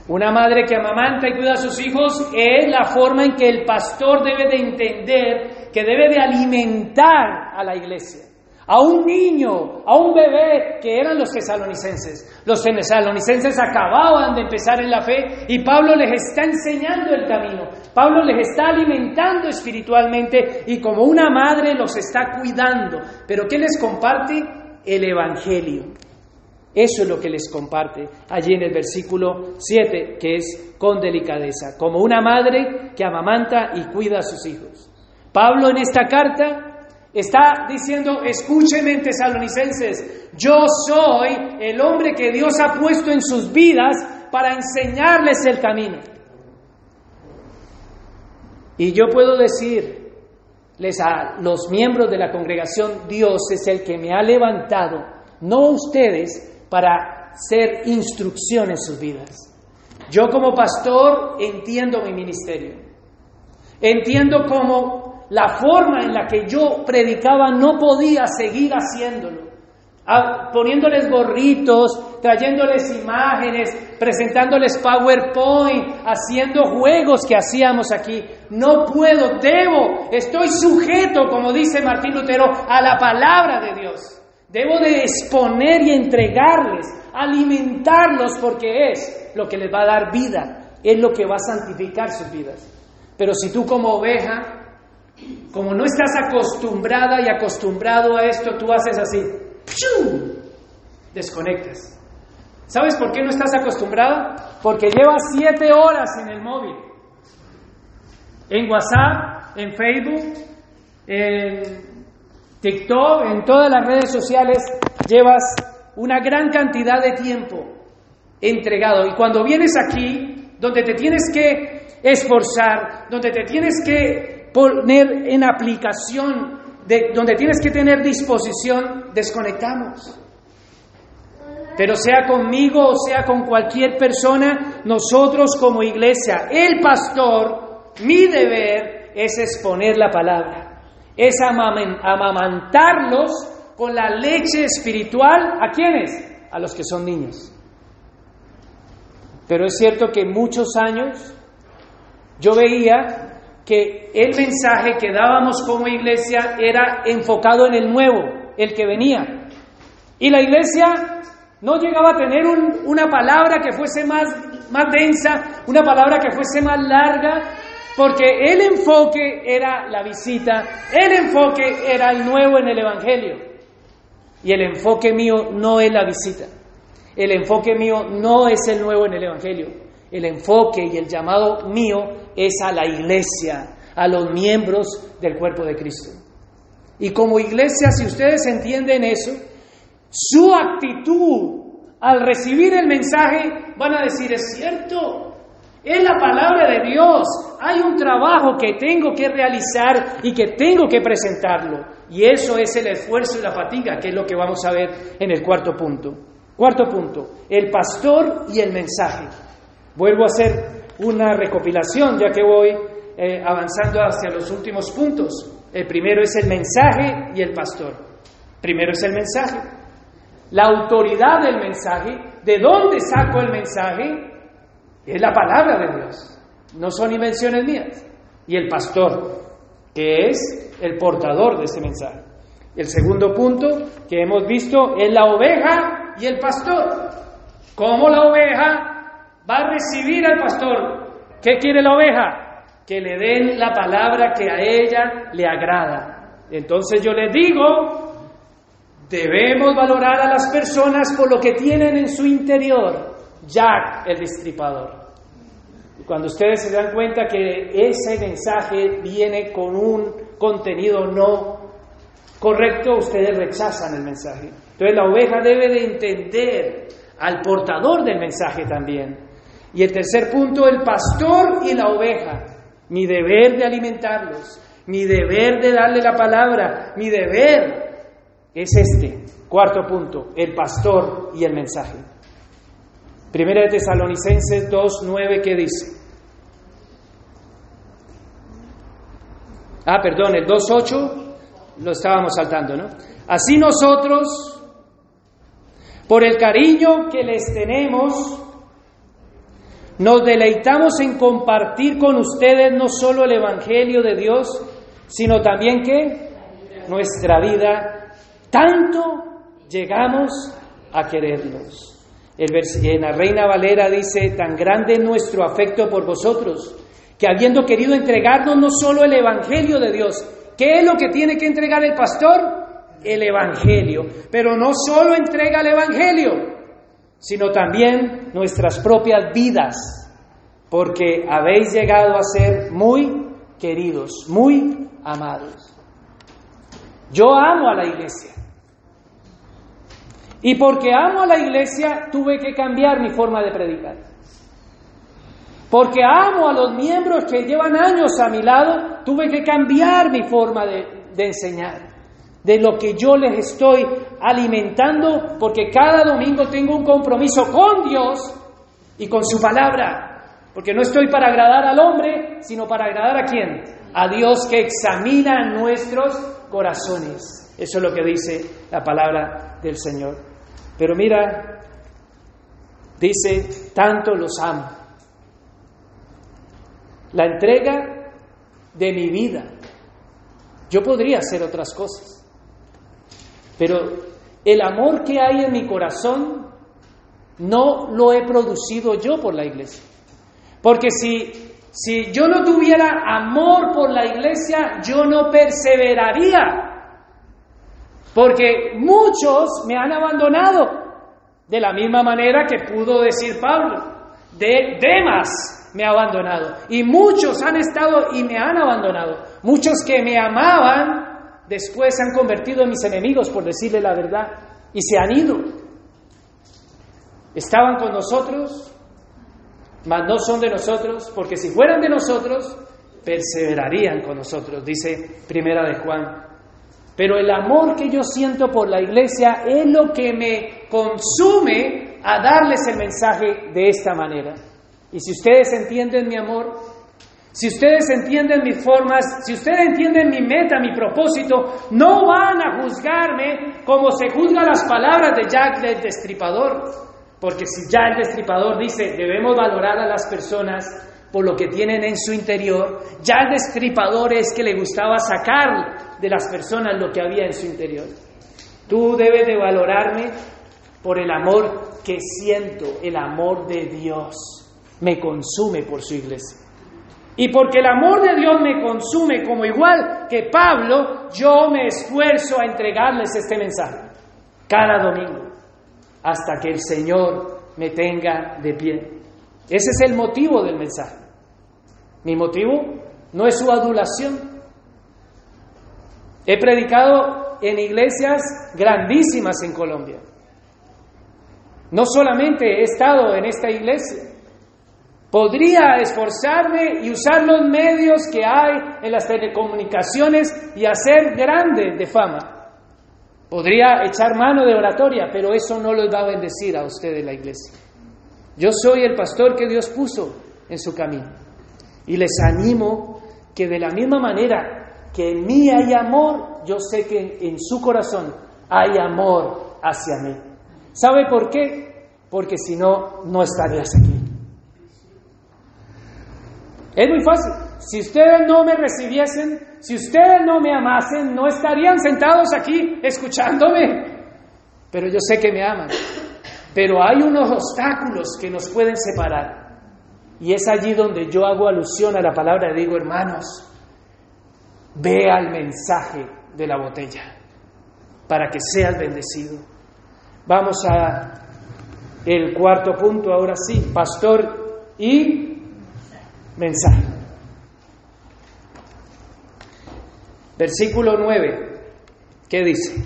Una madre que amamanta y cuida a sus hijos es la forma en que el pastor debe de entender que debe de alimentar a la iglesia a un niño, a un bebé, que eran los tesalonicenses. Los tesalonicenses acababan de empezar en la fe y Pablo les está enseñando el camino. Pablo les está alimentando espiritualmente y como una madre los está cuidando. Pero ¿qué les comparte? El Evangelio. Eso es lo que les comparte allí en el versículo 7, que es con delicadeza, como una madre que amamanta y cuida a sus hijos. Pablo en esta carta Está diciendo, escúcheme tesalonicenses, yo soy el hombre que Dios ha puesto en sus vidas para enseñarles el camino. Y yo puedo decirles a los miembros de la congregación, Dios es el que me ha levantado, no ustedes, para ser instrucción en sus vidas. Yo como pastor entiendo mi ministerio. Entiendo cómo la forma en la que yo predicaba no podía seguir haciéndolo. poniéndoles gorritos, trayéndoles imágenes, presentándoles PowerPoint, haciendo juegos que hacíamos aquí. No puedo, debo, estoy sujeto, como dice Martín Lutero, a la palabra de Dios. Debo de exponer y entregarles, alimentarlos porque es lo que les va a dar vida, es lo que va a santificar sus vidas. Pero si tú como oveja como no estás acostumbrada y acostumbrado a esto, tú haces así, desconectas. ¿Sabes por qué no estás acostumbrada? Porque llevas siete horas en el móvil, en WhatsApp, en Facebook, en En todas las redes sociales, llevas una gran cantidad de tiempo entregado. Y cuando vienes aquí, donde te tienes que esforzar, donde te tienes que poner en aplicación, de, donde tienes que tener disposición, desconectamos. Pero sea conmigo o sea con cualquier persona, nosotros como iglesia, el pastor, mi deber es exponer la palabra, es amamantarlos con la leche espiritual. ¿A quiénes? A los que son niños. Pero es cierto que muchos años yo veía que el mensaje que dábamos como iglesia era enfocado en el nuevo, el que venía. Y la iglesia no llegaba a tener una palabra que fuese más más densa, una palabra que fuese más larga, porque el enfoque era la visita, el enfoque era el nuevo en el Evangelio. Y el enfoque mío no es la visita. El enfoque mío no es el nuevo en el Evangelio. El enfoque y el llamado mío es a la iglesia, a los miembros del cuerpo de Cristo. Y como iglesia, si ustedes entienden eso, su actitud al recibir el mensaje van a decir, es cierto, es la palabra de Dios. Hay un trabajo que tengo que realizar y que tengo que presentarlo. Y eso es el esfuerzo y la fatiga, que es lo que vamos a ver en el cuarto punto. Cuarto punto, el pastor y el mensaje. Vuelvo a hacer una recopilación ya que voy eh, avanzando hacia los últimos puntos. El primero es el mensaje y el pastor. Primero es el mensaje. La autoridad del mensaje, ¿de dónde saco el mensaje? Es la palabra de Dios, no son invenciones mías. Y el pastor, que es el portador de ese mensaje. El segundo punto que hemos visto es la oveja y el pastor. ¿Cómo la oveja va a recibir al pastor? ¿Qué quiere la oveja? Que le den la palabra que a ella le agrada. Entonces yo les digo, debemos valorar a las personas por lo que tienen en su interior Jack el destripador. Cuando ustedes se dan cuenta que ese mensaje viene con un contenido no correcto, ustedes rechazan el mensaje. Entonces la oveja debe de entender al portador del mensaje también. Y el tercer punto, el pastor y la oveja. Mi deber de alimentarlos, mi deber de darle la palabra, mi deber es este. Cuarto punto, el pastor y el mensaje. Primera de Tesalonicenses 2.9, ¿qué dice? Ah, perdón, el 2.8 lo estábamos saltando, ¿no? Así nosotros, por el cariño que les tenemos, nos deleitamos en compartir con ustedes no solo el Evangelio de Dios, sino también que nuestra vida, tanto llegamos a quererlos. En la Reina Valera dice, tan grande es nuestro afecto por vosotros, que habiendo querido entregarnos no solo el Evangelio de Dios, ¿qué es lo que tiene que entregar el pastor? El Evangelio. Pero no solo entrega el Evangelio, sino también nuestras propias vidas, porque habéis llegado a ser muy queridos, muy amados. Yo amo a la iglesia. Y porque amo a la iglesia, tuve que cambiar mi forma de predicar. Porque amo a los miembros que llevan años a mi lado, tuve que cambiar mi forma de, enseñar. De lo que yo les estoy alimentando, porque cada domingo tengo un compromiso con Dios y con su palabra. Porque no estoy para agradar al hombre, sino para agradar a quién? A Dios que examina nuestros corazones. Eso es lo que dice la palabra del Señor. Pero mira, dice, tanto los amo. La entrega de mi vida. Yo podría hacer otras cosas, pero el amor que hay en mi corazón no lo he producido yo por la iglesia. Porque si, si yo no tuviera amor por la iglesia, yo no perseveraría porque muchos me han abandonado, de la misma manera que pudo decir Pablo, de Demas me ha abandonado. Y muchos han estado y me han abandonado. Muchos que me amaban, después se han convertido en mis enemigos, por decirle la verdad, y se han ido. Estaban con nosotros, mas no son de nosotros, porque si fueran de nosotros, perseverarían con nosotros, dice Primera de Juan pero el amor que yo siento por la iglesia es lo que me consume a darles el mensaje de esta manera. Y si ustedes entienden mi amor, si ustedes entienden mis formas, si ustedes entienden mi meta, mi propósito, no van a juzgarme como se juzgan las palabras de Jack el Destripador. Porque si ya el Destripador dice, debemos valorar a las personas por lo que tienen en su interior, ya el Destripador es que le gustaba sacar de las personas lo que había en su interior. Tú debes de valorarme por el amor que siento, el amor de Dios. me consume por su iglesia. Y porque el amor de Dios me consume como igual que Pablo, yo me esfuerzo a entregarles este mensaje cada domingo hasta que el Señor me tenga de pie. Ese es el motivo del mensaje. Mi motivo no es su adulación. He predicado en iglesias grandísimas en Colombia. No solamente he estado en esta iglesia, podría esforzarme y usar los medios que hay en las telecomunicaciones y hacer grande de fama. Podría echar mano de oratoria, pero eso no los va a bendecir a ustedes la iglesia. Yo soy el pastor que Dios puso en su camino. Y les animo que de la misma manera que en mí hay amor, yo sé que en su corazón hay amor hacia mí. ¿Sabe por qué? Porque si no, no estarías aquí. Es muy fácil. Si ustedes no me recibiesen, si ustedes no me amasen, no estarían sentados aquí escuchándome. Pero yo sé que me aman. Pero hay unos obstáculos que nos pueden separar. Y es allí donde yo hago alusión a la palabra y digo, hermanos, vea el mensaje de la botella para que seas bendecido. Vamos a el cuarto punto, ahora sí, pastor y mensaje. Versículo 9, ¿qué dice?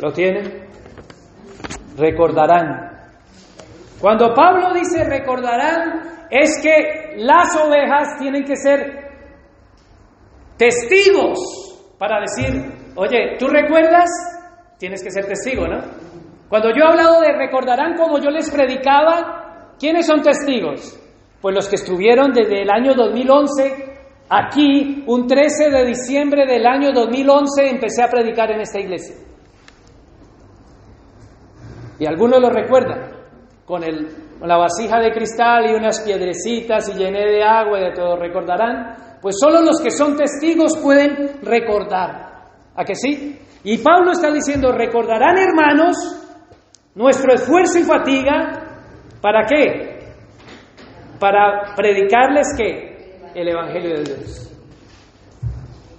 ¿Lo tienen? Recordarán. Cuando Pablo dice recordarán, es que las ovejas tienen que ser testigos para decir, oye, ¿tú recuerdas? Tienes que ser testigo, ¿no? Cuando yo he hablado de recordarán como yo les predicaba, ¿quiénes son testigos? Pues los que estuvieron desde el año 2011 aquí, un 13 de diciembre del año 2011 empecé a predicar en esta iglesia. Y algunos lo recuerdan, con, el, la vasija de cristal y unas piedrecitas y llené de agua y de todo, recordarán. Pues solo los que son testigos pueden recordar. ¿A que sí? Y Pablo está diciendo, recordarán hermanos nuestro esfuerzo y fatiga, ¿para qué? Para predicarles que el Evangelio de Dios.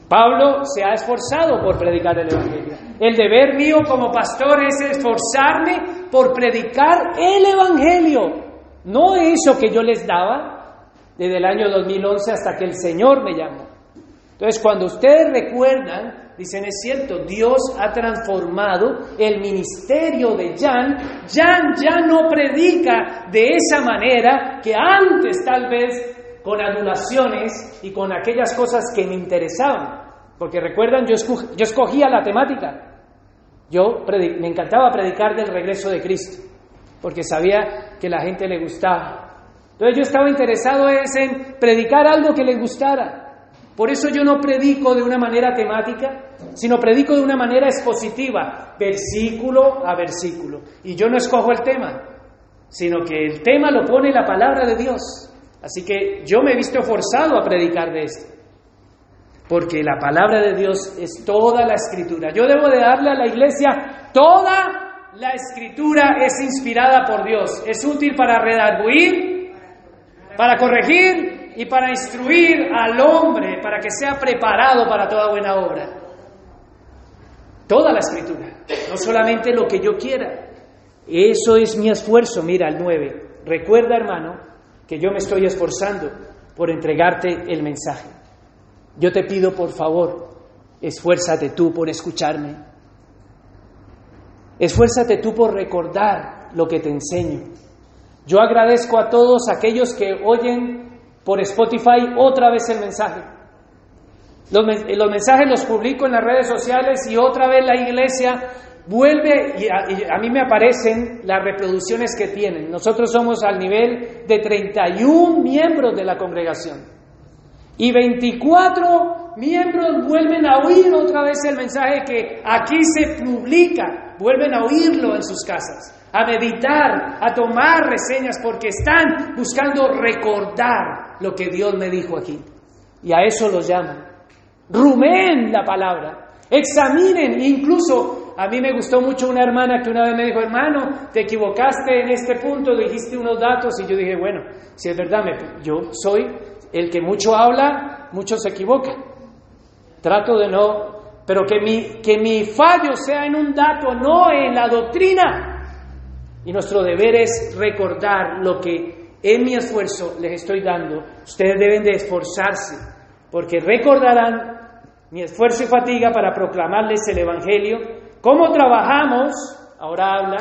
Pablo se ha esforzado por predicar el Evangelio. El deber mío como pastor es esforzarme por predicar el Evangelio. No eso que yo les daba desde el año 2011 hasta que el Señor me llamó. Entonces, cuando ustedes recuerdan, dicen, es cierto, Dios ha transformado el ministerio de Jan. Jan ya no predica de esa manera que antes tal vez con adulaciones y con aquellas cosas que me interesaban. Porque recuerdan, yo, escogía la temática. Yo me encantaba predicar del regreso de Cristo, porque sabía que la gente le gustaba. Entonces yo estaba interesado en predicar algo que les gustara. Por eso yo no predico de una manera temática, sino predico de una manera expositiva, versículo a versículo. Y yo no escojo el tema, sino que el tema lo pone la palabra de Dios. Así que yo me he visto forzado a predicar de esto, porque la palabra de Dios es toda la escritura. Yo debo de darle a la iglesia toda la escritura es inspirada por Dios. Es útil para redarguir, para corregir y para instruir al hombre, para que sea preparado para toda buena obra. Toda la escritura, no solamente lo que yo quiera. Eso es mi esfuerzo. Mira, el 9. Recuerda, hermano, que yo me estoy esforzando por entregarte el mensaje. Yo te pido, por favor, esfuérzate tú por escucharme. Esfuérzate tú por recordar lo que te enseño. Yo agradezco a todos aquellos que oyen por Spotify otra vez el mensaje. Los, los, mensajes los publico en las redes sociales y otra vez la iglesia vuelve y a, mí me aparecen las reproducciones que tienen. Nosotros somos al nivel de 31 miembros de la congregación. Y 24 miembros vuelven a oír otra vez el mensaje que aquí se publica, vuelven a oírlo en sus casas, a meditar, a tomar reseñas porque están buscando recordar lo que Dios me dijo aquí. Y a eso los llaman. Rumén la palabra, examinen, incluso a mí me gustó mucho una hermana que una vez me dijo, hermano, te equivocaste en este punto, dijiste unos datos y yo dije, bueno, si es verdad, yo soy el que mucho habla, mucho se equivoca. Trato de no, pero que mi, que mi fallo sea en un dato, no en la doctrina. Y nuestro deber es recordar lo que en mi esfuerzo les estoy dando. Ustedes deben de esforzarse, porque recordarán mi esfuerzo y fatiga para proclamarles el Evangelio. ¿Cómo trabajamos? Ahora habla.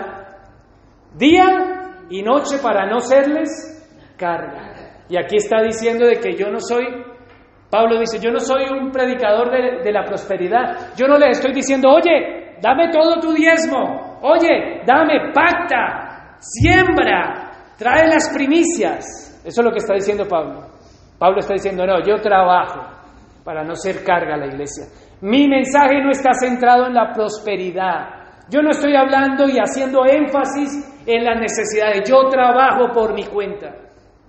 Día y noche para no serles carga. Y aquí está diciendo de que yo no soy, Pablo dice, yo no soy un predicador de, la prosperidad. Yo no le estoy diciendo, oye, dame todo tu diezmo. Oye, dame, pacta, siembra, trae las primicias. Eso es lo que está diciendo Pablo. Pablo está diciendo, no, yo trabajo para no ser carga a la iglesia. Mi mensaje no está centrado en la prosperidad. Yo no estoy hablando y haciendo énfasis en las necesidades. Yo trabajo por mi cuenta.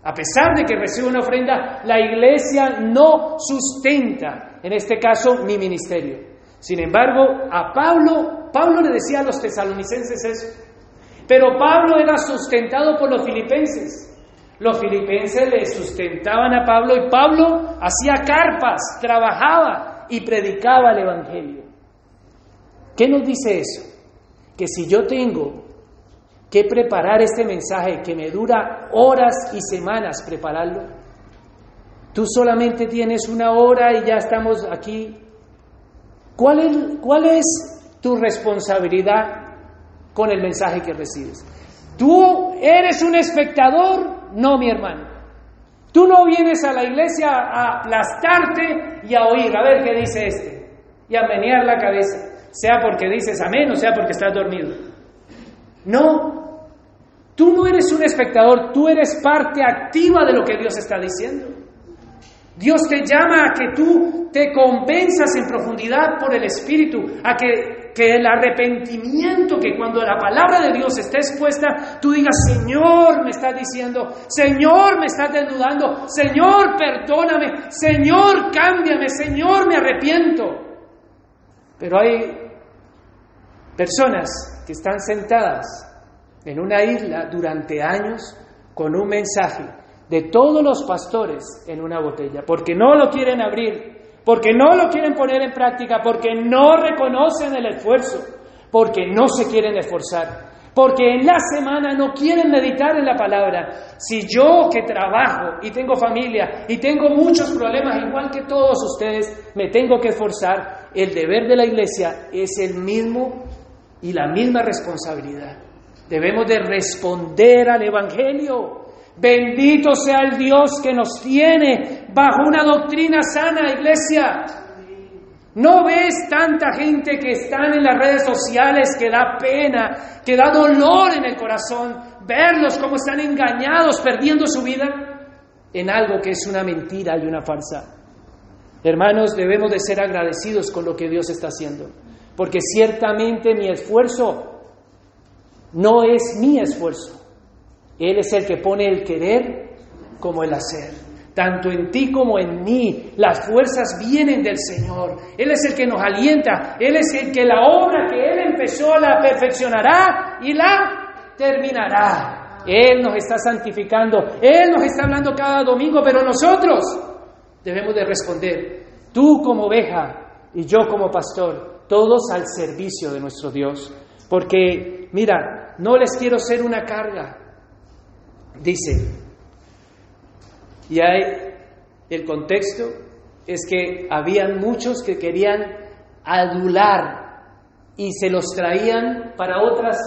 A pesar de que recibo una ofrenda, la iglesia no sustenta, en este caso, mi ministerio. Sin embargo, a Pablo, Pablo le decía a los tesalonicenses eso. Pero Pablo era sustentado por los filipenses. Los filipenses le sustentaban a Pablo y Pablo hacía carpas, trabajaba y predicaba el Evangelio. ¿Qué nos dice eso? Que si yo tengo que preparar este mensaje que me dura horas y semanas prepararlo, tú solamente tienes una hora y ya estamos aquí. ¿Cuál es, cuál es tu responsabilidad con el mensaje que recibes. Tú eres un espectador, no mi hermano. Tú no vienes a la iglesia a aplastarte y a oír, a ver qué dice este, y a menear la cabeza, sea porque dices amén o sea porque estás dormido. No, tú no eres un espectador, tú eres parte activa de lo que Dios está diciendo. Dios te llama a que tú te convenzas en profundidad por el Espíritu, a que el arrepentimiento, que cuando la palabra de Dios esté expuesta, tú digas, Señor, me estás diciendo, Señor, me estás desnudando, Señor, perdóname, Señor, cámbiame, Señor, me arrepiento. Pero hay personas que están sentadas en una isla durante años con un mensaje de todos los pastores en una botella, porque no lo quieren abrir, porque no lo quieren poner en práctica, porque no reconocen el esfuerzo, porque no se quieren esforzar, porque en la semana no quieren meditar en la palabra. Si yo que trabajo y tengo familia y tengo muchos problemas, igual que todos ustedes, me tengo que esforzar, el deber de la iglesia es el mismo y la misma responsabilidad. Debemos de responder al Evangelio. Bendito sea el Dios que nos tiene bajo una doctrina sana, iglesia. ¿No ves tanta gente que están en las redes sociales que da pena, que da dolor en el corazón, verlos como están engañados, perdiendo su vida en algo que es una mentira y una farsa? Hermanos, debemos de ser agradecidos con lo que Dios está haciendo, porque ciertamente mi esfuerzo no es mi esfuerzo, él es el que pone el querer como el hacer. Tanto en ti como en mí, las fuerzas vienen del Señor. Él es el que nos alienta. Él es el que la obra que Él empezó la perfeccionará y la terminará. Él nos está santificando. Él nos está hablando cada domingo, pero nosotros debemos de responder. Tú como oveja y yo como pastor, todos al servicio de nuestro Dios. Porque, mira, no les quiero ser una carga. Dice, y hay el contexto es que habían muchos que querían adular y se los traían para otras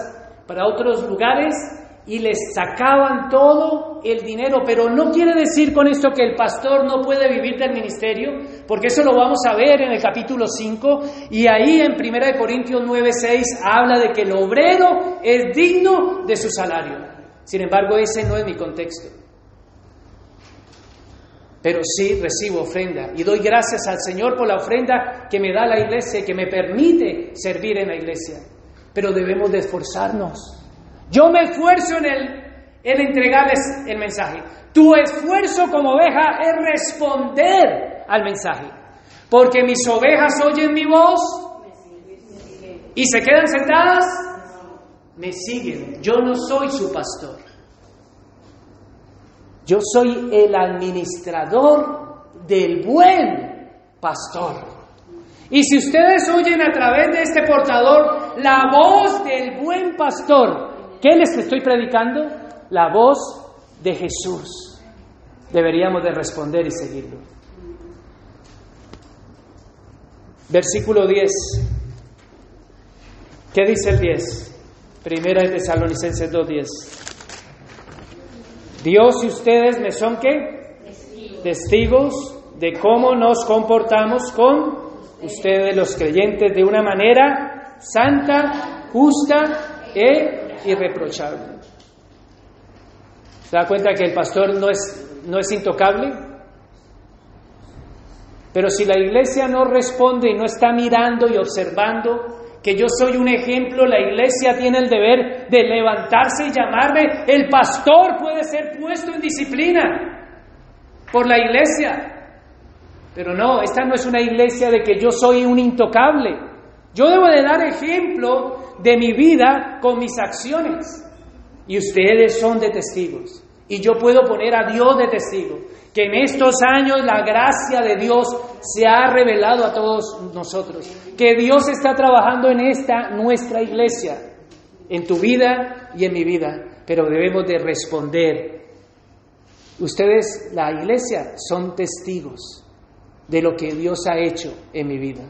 para otros lugares y les sacaban todo el dinero, pero no quiere decir con esto que el pastor no puede vivir del ministerio, porque eso lo vamos a ver en el capítulo 5 y ahí en 1 Corintios 9:6 habla de que el obrero es digno de su salario. Sin embargo, ese no es mi contexto. Pero sí recibo ofrenda y doy gracias al Señor por la ofrenda que me da la iglesia que me permite servir en la iglesia. Pero debemos de esforzarnos. Yo me esfuerzo en, el, en entregarles el mensaje. Tu esfuerzo como oveja es responder al mensaje. Porque mis ovejas oyen mi voz y se quedan sentadas, me siguen. Yo no soy su pastor. Yo soy el administrador del buen pastor. Y si ustedes oyen a través de este portador la voz del buen pastor, ¿qué les estoy predicando? La voz de Jesús. Deberíamos de responder y seguirlo. Versículo 10. ¿Qué dice el 10? Primera de Tesalonicenses 2.10. Dios y ustedes me son qué? Testigos. de cómo nos comportamos con ustedes los creyentes de una manera santa, justa e irreprochable. ¿Se da cuenta que el pastor no es, no es intocable? Pero si la iglesia no responde y no está mirando y observando que yo soy un ejemplo, la iglesia tiene el deber de levantarse y llamarme, el pastor puede ser puesto en disciplina por la iglesia. Pero no, esta no es una iglesia de que yo soy un intocable. Yo debo de dar ejemplo de mi vida con mis acciones. Y ustedes son de testigos. Y yo puedo poner a Dios de testigo, que en estos años la gracia de Dios se ha revelado a todos nosotros, que Dios está trabajando en esta nuestra iglesia, en tu vida y en mi vida, pero debemos de responder. Ustedes, la iglesia, son testigos de lo que Dios ha hecho en mi vida.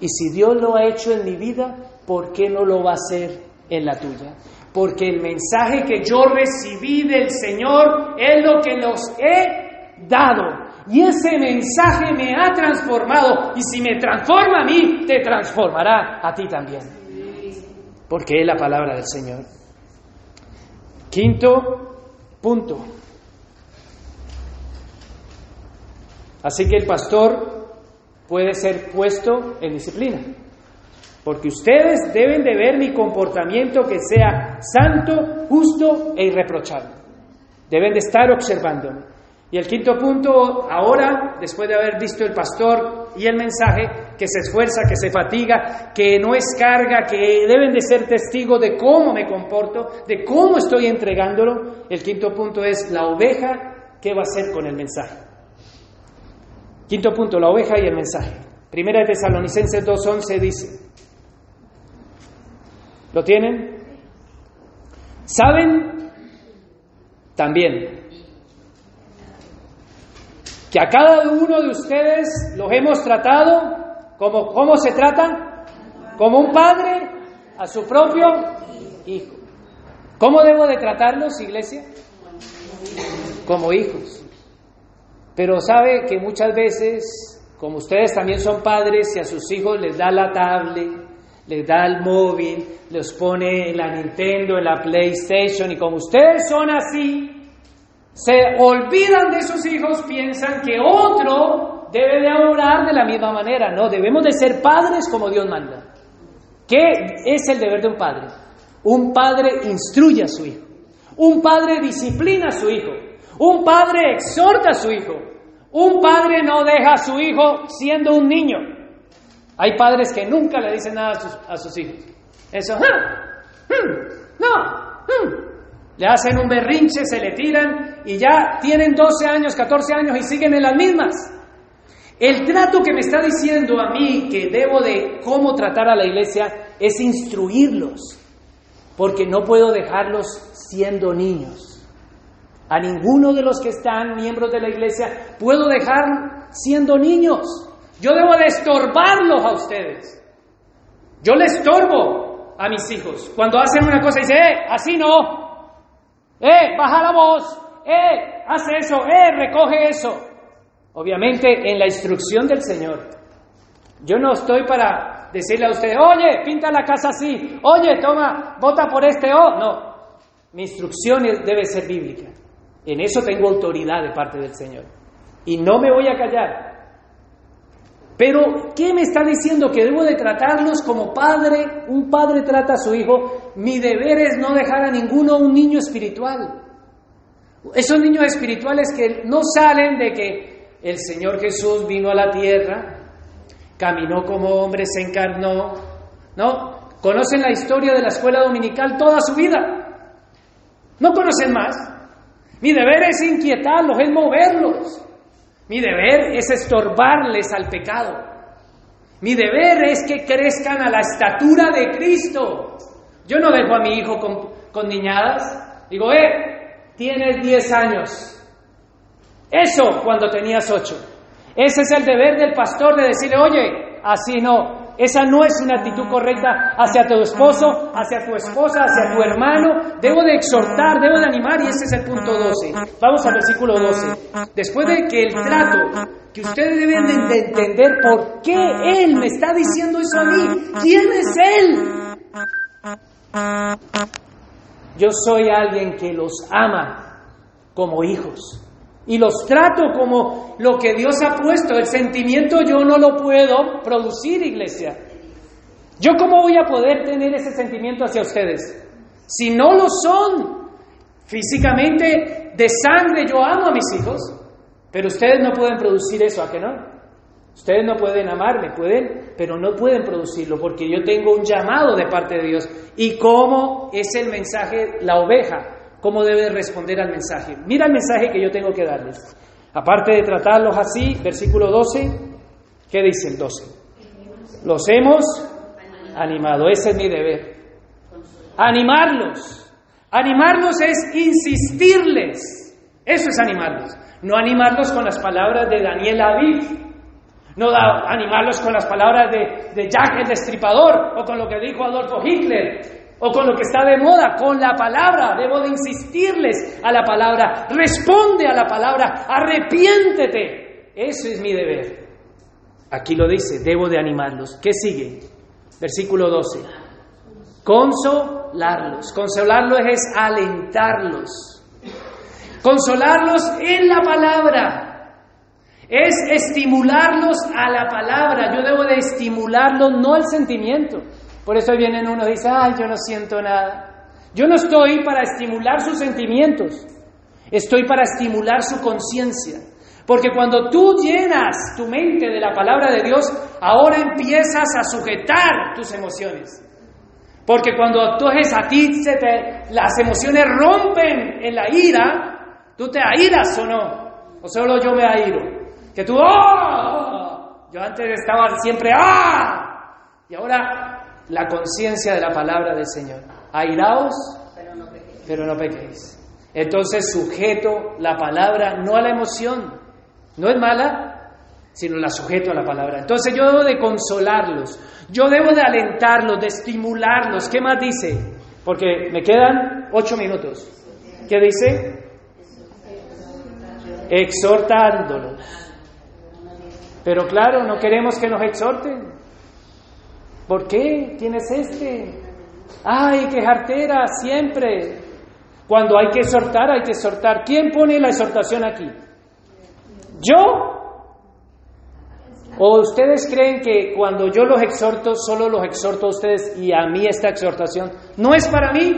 Y si Dios lo ha hecho en mi vida, ¿por qué no lo va a hacer en la tuya? porque el mensaje que yo recibí del Señor es lo que los he dado. Y ese mensaje me ha transformado. Y si me transforma a mí, te transformará a ti también. Porque es la palabra del Señor. Quinto punto. Así que el pastor puede ser puesto en disciplina porque ustedes deben de ver mi comportamiento que sea santo, justo e irreprochable. Deben de estar observándome. Y el quinto punto, ahora, después de haber visto el pastor y el mensaje, que se esfuerza, que se fatiga, que no es carga, que deben de ser testigos de cómo me comporto, de cómo estoy entregándolo, el quinto punto es la oveja, ¿qué va a hacer con el mensaje? Quinto punto, la oveja y el mensaje. Primera de Tesalonicenses 2.11 dice, ¿Lo tienen? ¿Saben? También que a cada uno de ustedes los hemos tratado como, ¿cómo se trata? Como un padre a su propio hijo. ¿Cómo debo de tratarlos, iglesia? Como hijos. Pero sabe que muchas veces, como ustedes también son padres y a sus hijos les da la tablet, les da el móvil, los pone en la Nintendo, en la PlayStation, y como ustedes son así, se olvidan de sus hijos, piensan que otro debe de orar de la misma manera. No, debemos de ser padres como Dios manda. ¿Qué es el deber de un padre? Un padre instruye a su hijo. Un padre disciplina a su hijo. Un padre exhorta a su hijo. Un padre no deja a su hijo siendo un niño. Hay padres que nunca le dicen nada a sus, hijos. Eso, hmm, no, hmm". le hacen un berrinche, se le tiran y ya tienen 12 años, 14 años y siguen en las mismas. El trato que me está diciendo a mí que debo de cómo tratar a la iglesia es instruirlos, porque no puedo dejarlos siendo niños. A ninguno de los que están miembros de la iglesia puedo dejar siendo niños. Yo debo de estorbarlos a ustedes. Yo les estorbo a mis hijos. Cuando hacen una cosa y dicen, eh, así no. Eh, baja la voz. Eh, hace eso. Eh, recoge eso. Obviamente en la instrucción del Señor. Yo no estoy para decirle a ustedes, oye, pinta la casa así. Oye, toma, vota por este. Oh. No. Mi instrucción debe ser bíblica. En eso tengo autoridad de parte del Señor. Y no me voy a callar. Pero, ¿qué me está diciendo? Que debo de tratarlos como padre, un padre trata a su hijo. Mi deber es no dejar a ninguno un niño espiritual. Esos niños espirituales que no salen de que el Señor Jesús vino a la tierra, caminó como hombre, se encarnó, ¿no? Conocen la historia de la escuela dominical toda su vida. No conocen más. Mi deber es inquietarlos, es moverlos. Mi deber es estorbarles al pecado. Mi deber es que crezcan a la estatura de Cristo. Yo no dejo a mi hijo con, niñadas. Digo, eh, tienes 10 años. Eso cuando tenías 8. Ese es el deber del pastor de decirle, oye, así no. Esa no es una actitud correcta hacia tu esposo, hacia tu esposa, hacia tu hermano. Debo de exhortar, debo de animar y ese es el punto 12. Vamos al versículo 12. Después de que el trato, que ustedes deben de entender por qué Él me está diciendo eso a mí. ¿Quién es Él? Yo soy alguien que los ama como hijos y los trato como lo que Dios ha puesto. El sentimiento yo no lo puedo producir, iglesia. ¿Yo cómo voy a poder tener ese sentimiento hacia ustedes? Si no lo son físicamente, de sangre, yo amo a mis hijos, pero ustedes no pueden producir eso, ¿a qué no? Ustedes no pueden amarme, pueden, pero no pueden producirlo porque yo tengo un llamado de parte de Dios. ¿Y cómo es el mensaje, la oveja? Cómo debe responder al mensaje. Mira el mensaje que yo tengo que darles. Aparte de tratarlos así, versículo 12, ¿qué dice el 12? Los hemos animado, ese es mi deber. Animarlos. Animarlos es insistirles. Eso es animarlos. No animarlos con las palabras de Daniel Aviv. No animarlos con las palabras de, de Jack el Destripador o con lo que dijo Adolfo Hitler o con lo que está de moda, con la palabra. Debo de insistirles a la palabra. Responde a la palabra. Arrepiéntete. Eso es mi deber. Aquí lo dice, debo de animarlos. ¿Qué sigue? Versículo 12. Consolarlos. Consolarlos es alentarlos. Consolarlos en la palabra. Es estimularlos a la palabra. Yo debo de estimularlos, no al sentimiento. Por eso vienen unos y dicen, ay, yo no siento nada. Yo no estoy para estimular sus sentimientos, estoy para estimular su conciencia. Porque cuando tú llenas tu mente de la palabra de Dios, ahora empiezas a sujetar tus emociones. Porque cuando entonces a ti te, las emociones rompen en la ira, tú te airas o no, o solo yo me airo. Que tú, ¡oh! Yo antes estaba siempre, ¡ah! Y ahora la conciencia de la palabra del Señor. Airaos, pero no, pequéis. Entonces sujeto la palabra no a la emoción, no es mala, sino la sujeto a la palabra. Entonces yo debo de consolarlos, yo debo de alentarlos, de estimularlos. ¿Qué más dice? Porque me quedan ocho minutos. ¿Qué dice? Exhortándolos. Pero claro, no queremos que nos exhorten. ¿Por qué? ¿Quién es este? ¡Ay, qué jartera! Siempre. Cuando hay que exhortar, hay que exhortar. ¿Quién pone la exhortación aquí? ¿Yo? ¿O ustedes creen que cuando yo los exhorto, solo los exhorto a ustedes y a mí esta exhortación no es para mí?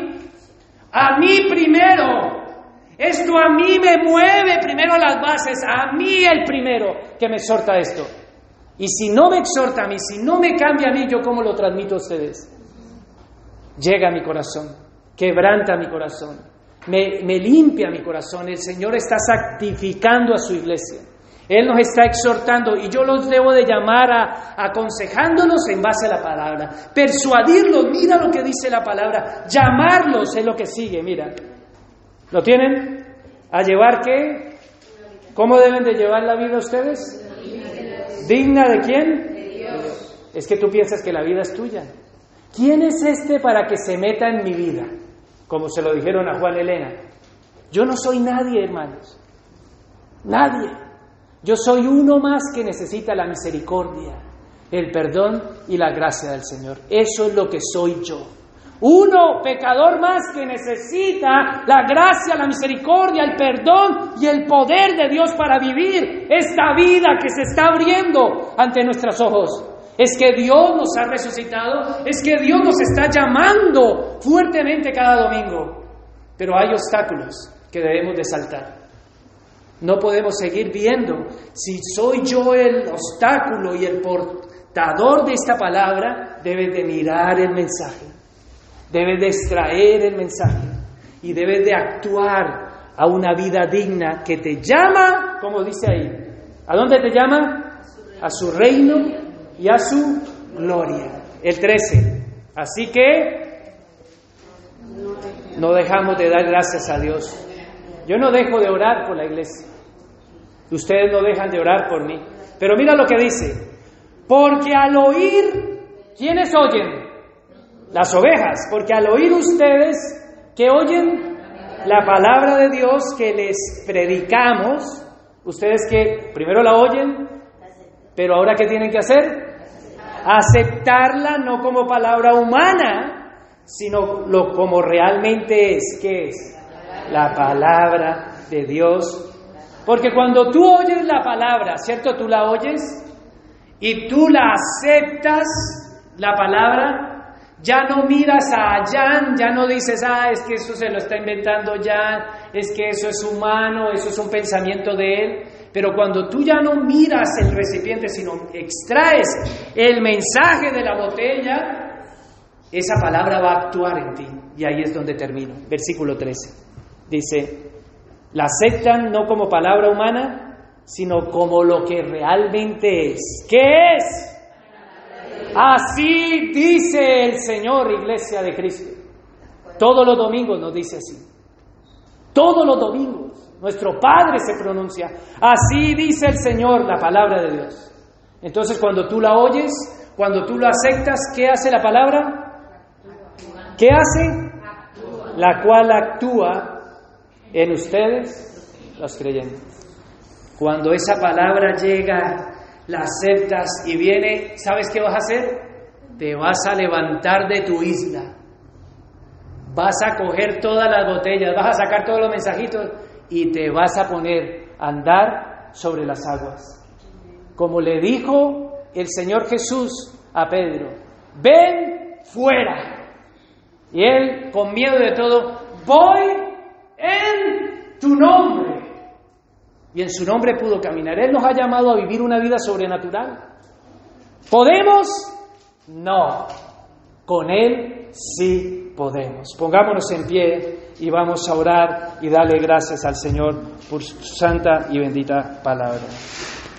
A mí primero. Esto a mí me mueve primero las bases, a mí el primero que me exhorta esto. Y si no me exhorta a mí, si no me cambia a mí, ¿yo cómo lo transmito a ustedes? Llega a mi corazón, quebranta mi corazón, me, limpia mi corazón. El Señor está santificando a su iglesia. Él nos está exhortando y yo los debo de llamar a aconsejándolos en base a la palabra, persuadirlos, mira lo que dice la palabra, llamarlos es lo que sigue, mira. ¿Lo tienen? ¿A llevar qué? ¿Cómo deben de llevar la vida ustedes? ¿Digna de quién? De Dios. Es que tú piensas que la vida es tuya. ¿Quién es este para que se meta en mi vida? Como se lo dijeron a Juan Elena. Yo no soy nadie, hermanos. Nadie. Yo soy uno más que necesita la misericordia, el perdón y la gracia del Señor. Eso es lo que soy yo. Uno, pecador más que necesita la gracia, la misericordia, el perdón y el poder de Dios para vivir esta vida que se está abriendo ante nuestros ojos. Es que Dios nos ha resucitado, es que Dios nos está llamando fuertemente cada domingo. Pero hay obstáculos que debemos de saltar. No podemos seguir viendo si soy yo el obstáculo y el por portador de esta palabra debe de mirar el mensaje, debe de extraer el mensaje y debe de actuar a una vida digna que te llama, como dice ahí, ¿a dónde te llama? A su reino y a su gloria. El 13. Así que no dejamos de dar gracias a Dios. Yo no dejo de orar por la iglesia. Ustedes no dejan de orar por mí. Pero mira lo que dice. Porque al oír, ¿quiénes oyen? Las ovejas. Porque al oír ustedes, que oyen? La palabra de Dios que les predicamos. Ustedes que primero la oyen, pero ahora ¿qué tienen que hacer? Aceptarla no como palabra humana, sino lo, como realmente es, que es la palabra de Dios. Porque cuando tú oyes la palabra, ¿cierto? Tú la oyes y tú la aceptas, la palabra, ya no miras a Jan, ya no dices, ah, es que eso se lo está inventando Jan, es que eso es humano, eso es un pensamiento de él. Pero cuando tú ya no miras el recipiente, sino extraes el mensaje de la botella, esa palabra va a actuar en ti. Y ahí es donde termino. Versículo 13. Dice, la aceptan no como palabra humana, sino como lo que realmente es. ¿Qué es? Así dice el Señor, Iglesia de Cristo. Todos los domingos nos dice así. Todos los domingos. Nuestro Padre se pronuncia. Así dice el Señor, la palabra de Dios. Entonces cuando tú la oyes, cuando tú la aceptas, ¿qué hace la palabra? ¿Qué hace? La cual actúa en ustedes, los creyentes. Cuando esa palabra llega, la aceptas y viene, ¿sabes qué vas a hacer? Te vas a levantar de tu isla. Vas a coger todas las botellas, vas a sacar todos los mensajitos y te vas a poner a andar sobre las aguas. Como le dijo el Señor Jesús a Pedro, ven fuera. Y él, con miedo de todo, voy en tu nombre. Y en su nombre pudo caminar. Él nos ha llamado a vivir una vida sobrenatural. ¿Podemos? No. Con Él sí podemos. Pongámonos en pie y vamos a orar y darle gracias al Señor por su santa y bendita palabra.